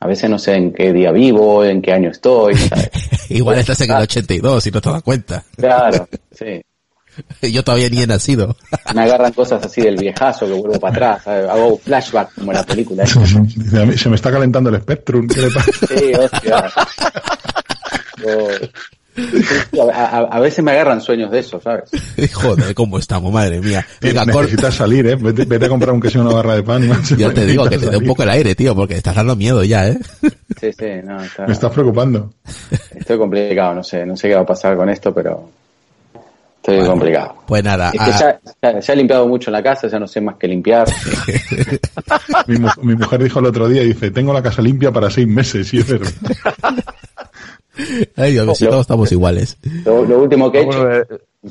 A veces no sé en qué día vivo, en qué año estoy, ¿sabes? Igual estás en el 82 y no te das cuenta. Claro, sí. Yo todavía ni he nacido. Me agarran cosas así del viejazo que vuelvo para atrás, ¿sabes? hago flashback como en la película. esa. Dice, "A mí Se me está calentando el Spectrum, ¿qué le pasa? Sí, hostia. O- a, a- a veces me agarran sueños de eso, ¿sabes? Joder, cómo estamos, madre mía. Venga, cor- Necesitas salir, ¿eh? Vete, vete a comprar un queso y una barra de pan. macho. yo te digo que te dé un poco el aire, tío, porque estás dando miedo ya, ¿eh? Sí, sí, no, está-. Me estás preocupando. estoy complicado, no sé, no sé qué va a pasar con esto, pero estoy Bueno, complicado. Pues nada, Es que ah, ya, ya- ya he limpiado mucho en la casa, ya no sé más que limpiar. Mi, mu- mi mujer dijo el otro día, dice, tengo la casa limpia para seis meses, y es verdad. ay, Dios si todos estamos iguales. Lo, lo último que he hecho,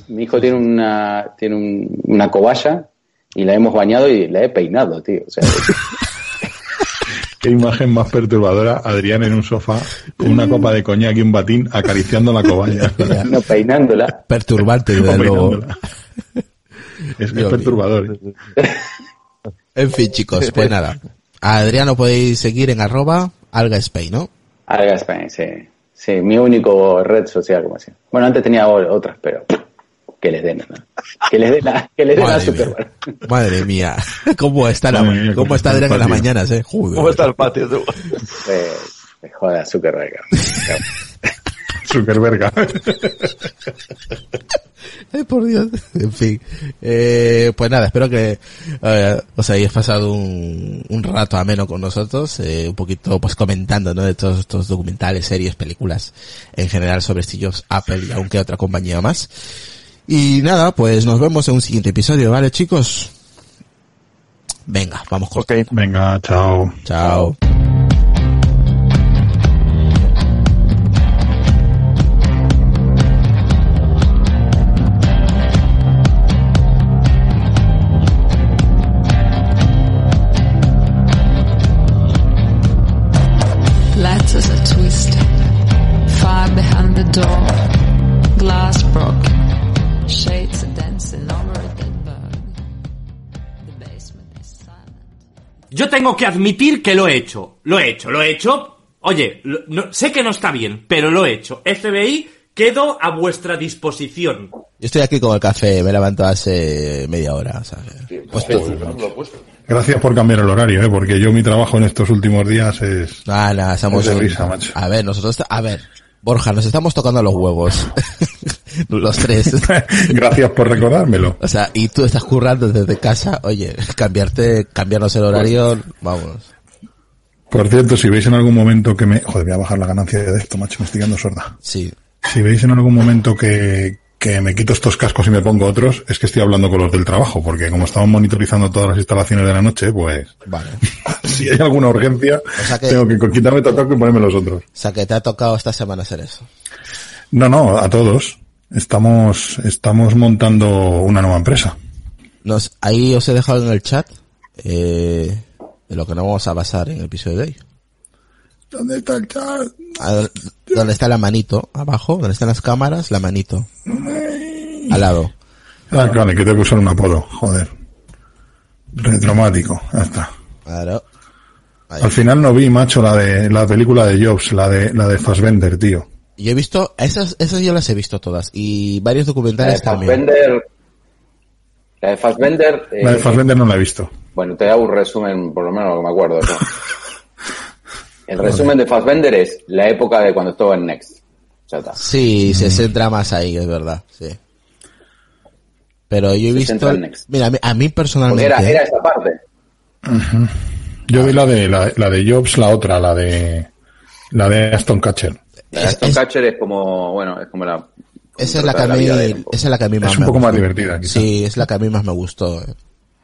mi hijo tiene una tiene un- una cobaya y la hemos bañado y la he peinado, tío. O sea, Qué imagen más perturbadora, Adrián en un sofá, con una copa de coñac y un batín, acariciando la cobaya. no peinándola. Perturbante, desde luego. Es, es perturbador. ¿eh? En fin, chicos, pues nada. A Adriano podéis seguir en arroba alga Spain, ¿no? Alga Spain, sí. Sí, mi único red social, como decía. Bueno, antes tenía otras, pero que les den, ¿no? que les den la, que les den la Madre super mía. Madre mía. ¿Cómo está, la, mía, cómo cómo está está el Adrián en las mañanas, eh? Joder. ¿Cómo está el patio tú? eh, me joda Zuckerberg. Zuckerberga. Ay, por Dios. En fin. Eh, pues nada, espero que eh, os hayáis pasado un, un rato ameno con nosotros, eh, un poquito pues comentando, ¿no? De todos estos documentales, series, películas, en general sobre Steve Jobs, Apple y aunque otra compañía más. Y nada, pues nos vemos en un siguiente episodio, ¿vale chicos? Venga, vamos con Ok. Venga, chao. Chao. Letters are twisted, fire behind the door, glass broken, Yo tengo que admitir que lo he hecho. Lo he hecho, lo he hecho. Oye, lo- no- sé que no está bien, pero lo he hecho. FBI, quedo a vuestra disposición. Yo estoy aquí con el café, me he levantado hace media hora, o sea, pues Gracias por cambiar el horario, ¿eh? porque yo mi trabajo en estos últimos días es... Nada, nada, estamos Es de un- risa, macho. A ver, nosotros, a ver, Borja, nos estamos tocando los huevos. los tres. Gracias por recordármelo. O sea, y tú estás currando desde casa, oye, cambiarte, cambiarnos el horario, vamos. Por cierto, si veis en algún momento que me... Joder, voy a bajar la ganancia de esto, macho, me estoy quedando sorda. Sí. Si veis en algún momento que, que me quito estos cascos y me pongo otros, es que estoy hablando con los del trabajo, porque como estamos monitorizando todas las instalaciones de la noche, pues Vale. si hay alguna urgencia, O sea que- tengo que quitarme todo y ponerme los otros. O sea, que te ha tocado esta semana hacer eso. No, no, a todos. Estamos, estamos montando una nueva empresa. Nos, ahí os he dejado en el chat, eh, de lo que no vamos a basar en el episodio de hoy. ¿Dónde está el chat? A- donde está la manito, abajo, donde están las cámaras, la manito. Al lado. Ah, vale, que tengo que usar un apodo, joder. Retromático, ya está. Claro. Ahí. Al final no vi, macho, la de la película de Jobs, la de la de Fassbender, tío. Yo he visto, esas, esas yo las he visto todas. Y varios La de documentales también. Fassbender. La de Fassbender. eh, La de Fassbender no la he visto. Bueno, te hago un resumen, por lo menos lo que me acuerdo. ¿no? El resumen de Fassbender es la época de cuando estuvo en Next. Ya está. Sí, se centra más ahí, es verdad, sí. Pero yo he Se visto, centra en Next. mira, a mí, a mí Porque personalmente, era, era esa parte. Yo vi la de la, la de Jobs, la otra, la de la de Aston Catcher. Es- Catcher es como, bueno, es como la. esa es la que a mí, esa es la que a mí más Es un me poco más divertida, quizá. Sí, es la que a mí más me gustó. eh.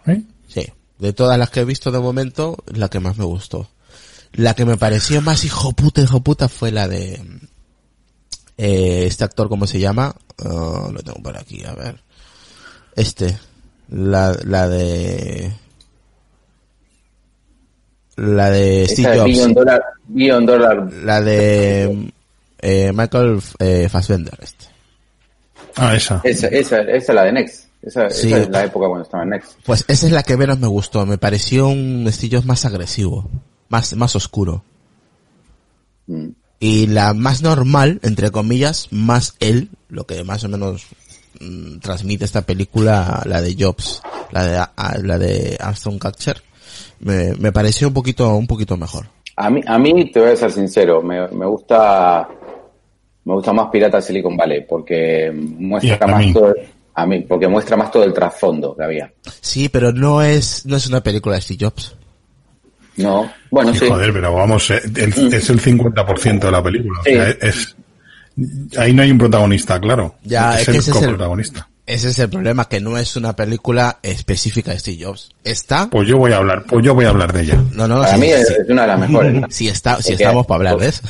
¿Eh? Sí, de todas las que he visto de momento, la que más me gustó. La que me pareció más hijo puta, hijo puta fue la de eh, este actor, ¿cómo se llama? Ah, lo tengo por aquí, a ver. Este, la, la de la de Steve Jobs, Billion Dollar, Billion Dollar. la de eh, Michael eh, Fassbender. Este. Ah, esa. Esa, esa, esa es la de Next. Esa, Sí. esa es la época cuando estaba en Next. Pues esa es la que menos me gustó. Me pareció un Jobs más agresivo, más más oscuro. Mm. y la más normal, entre comillas, más él, lo que más o menos mm, transmite esta película, la de Jobs, la de, a- la de Armstrong Catcher, me, me pareció un poquito, un poquito mejor. A mí, a mí te voy a ser sincero, me, me gusta me gusta más Pirata Silicon Valley porque muestra más mí. todo a mí porque muestra más todo el trasfondo que había. Sí, pero no es, no es una película de Steve Jobs. No, bueno, Sí, sí. Joder, pero vamos, eh, el- es el 50% de la película. O sea, es, ahí no hay un protagonista, claro. Ya, es, es que el ese es el- coprotagonista. Ese es el problema, que no es una película específica de Steve Jobs. Está, Pues yo voy a hablar, pues yo voy a hablar de ella. no, no, no, Para sí, mí es, sí, es una de las mejores. ¿no? sí está, Porque- estamos para hablar de eso.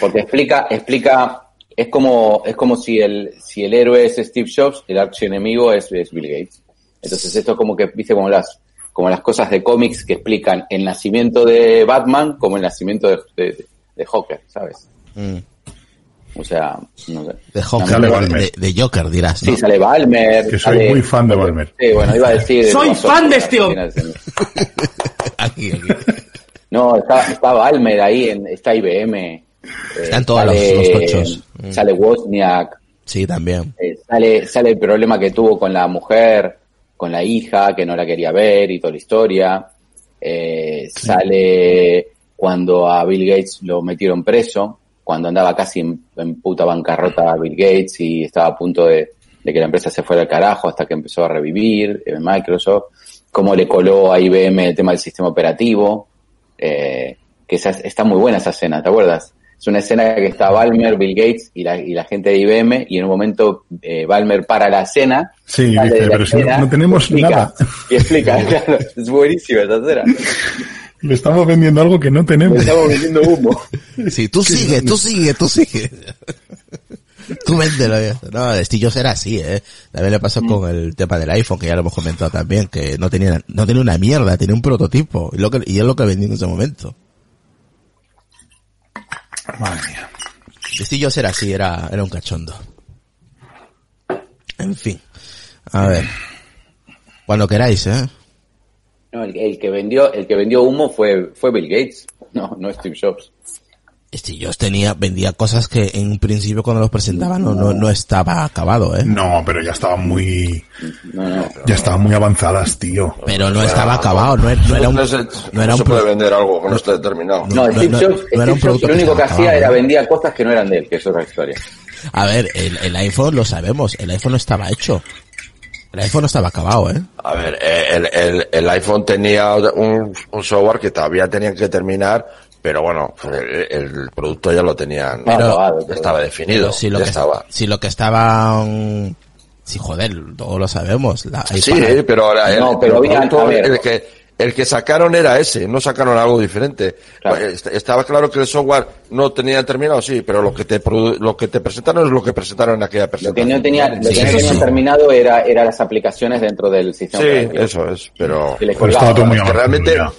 Porque explica, explica, es como, es como si el, si el héroe es Steve Jobs, el archienemigo es, es Bill Gates. Entonces esto es como que, viste, como las, como las cosas de cómics que explican el nacimiento de Batman como el nacimiento de, de, de Joker, ¿sabes? Mm. O sea, no sé. De Joker, de, de Joker dirás, ¿no? Sí, sale Balmer. Que soy sale- muy fan de Balmer. Sí, bueno, iba a decir... Soy fan de este aquí. No, está, está Balmer ahí, en, está IBM. Están todos sale- los- los cochos. Mm. Sale Wozniak, Sí, también. eh, sale, sale el problema que tuvo con la mujer, con la hija, que no la quería ver y toda la historia. Eh, Sale cuando a Bill Gates lo metieron preso, cuando andaba casi en, en puta bancarrota Bill Gates y estaba a punto de, de que la empresa se fuera al carajo hasta que empezó a revivir eh, Microsoft, cómo le coló a IBM el tema del sistema operativo, eh, que esa, está muy buena esa escena, ¿te acuerdas? Es una escena que está Balmer, Bill Gates y la, y la gente de IBM y en un momento eh, Balmer para la escena. Sí, dice, pero si no- tenemos y explica, nada. Y explica, claro, es buenísima esa escena. Le estamos vendiendo algo que no Le tenemos. estamos vendiendo humo. Sí, tú sigue, tú sigue, tú sigue. Tú véndelo. No, Steve Jobs era así, eh. También le pasó con el tema del iPhone, que ya lo hemos comentado también, que no tenía, no tenía una mierda, tenía un prototipo. Y, lo que, y es lo que vendí en ese momento. Madre mía. Jobs era así, era, era un cachondo. En fin. A ver. Cuando queráis, eh. No, el, el que vendió, el que vendió humo fue, fue Bill Gates, no, no Steve Jobs. Steve Jobs tenía, vendía cosas que en un principio cuando los presentaban no, no, no estaba acabado, eh. No, pero ya estaban muy, No, ya estaban muy avanzadas, tío. Pero no estaba acabado, no, era- no era un, No se, era no un se puede vender algo que no esté determinado. No, no, Steve no, Jobs, no era un producto lo único que hacía era vendía cosas que no eran de él, que es otra historia. A ver, el, el iPhone lo sabemos, el iPhone no estaba hecho. El iPhone no estaba acabado, ¿eh? A ver, el, el, el iPhone tenía un, un software que todavía tenían que terminar, pero bueno, el, el producto ya lo tenían, Pero- ya estaba definido, Pero si lo ya que estaba. si lo que estaba mm, sí joder, todos lo sabemos, la Sí, pero ahora el, No, pero el había- producto, ver. el que el que sacaron era ese, no sacaron algo diferente. Claro. Est- Estaba claro que el software no tenía terminado, sí, pero lo que te produ- lo que te presentaron es lo que presentaron en aquella Lo que presentación. no tenía, lo Sí, que no eso tenía sí. terminado era, era las aplicaciones dentro del sistema Sí, operativo. eso es, pero Pero estaba todo muy que realmente ya.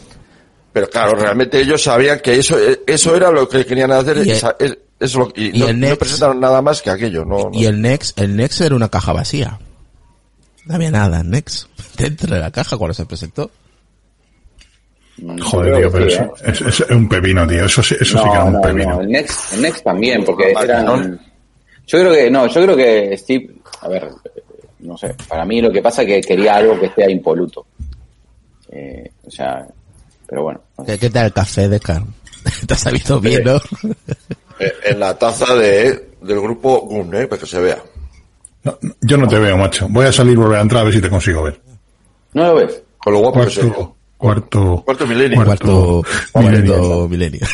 Pero claro, realmente ellos sabían que eso, eso era lo que querían hacer. Y el- esa- es- es lo- y y no, el no Next- presentaron nada más que aquello. No, Y el Nex, el Nex era una caja vacía. No había nada en Nex. Dentro de la caja cuando se presentó. Joder, tío, pero eso es, es un pepino, tío. Eso, sí- eso sí que era un no, pepino. no, el Next, el Next también, porque eran... ¿no? Yo creo que, no, yo creo que Steve, a ver, eh, no sé, para mí lo que pasa es que quería algo que sea impoluto. Eh, o sea, pero bueno. ¿Qué, qué tal el café de Carl? Te ha sabido bien, ¿no? Eh, en la taza de, del grupo GUN, ¿eh? para que se vea. No, yo no te veo, macho. Voy a salir y volver a entrar a ver si te consigo ver. ¿No lo ves? Con lo guapo que soy. Cuarto, cuarto, Cuarto milenio. Cuarto, milenio. cuarto milenio.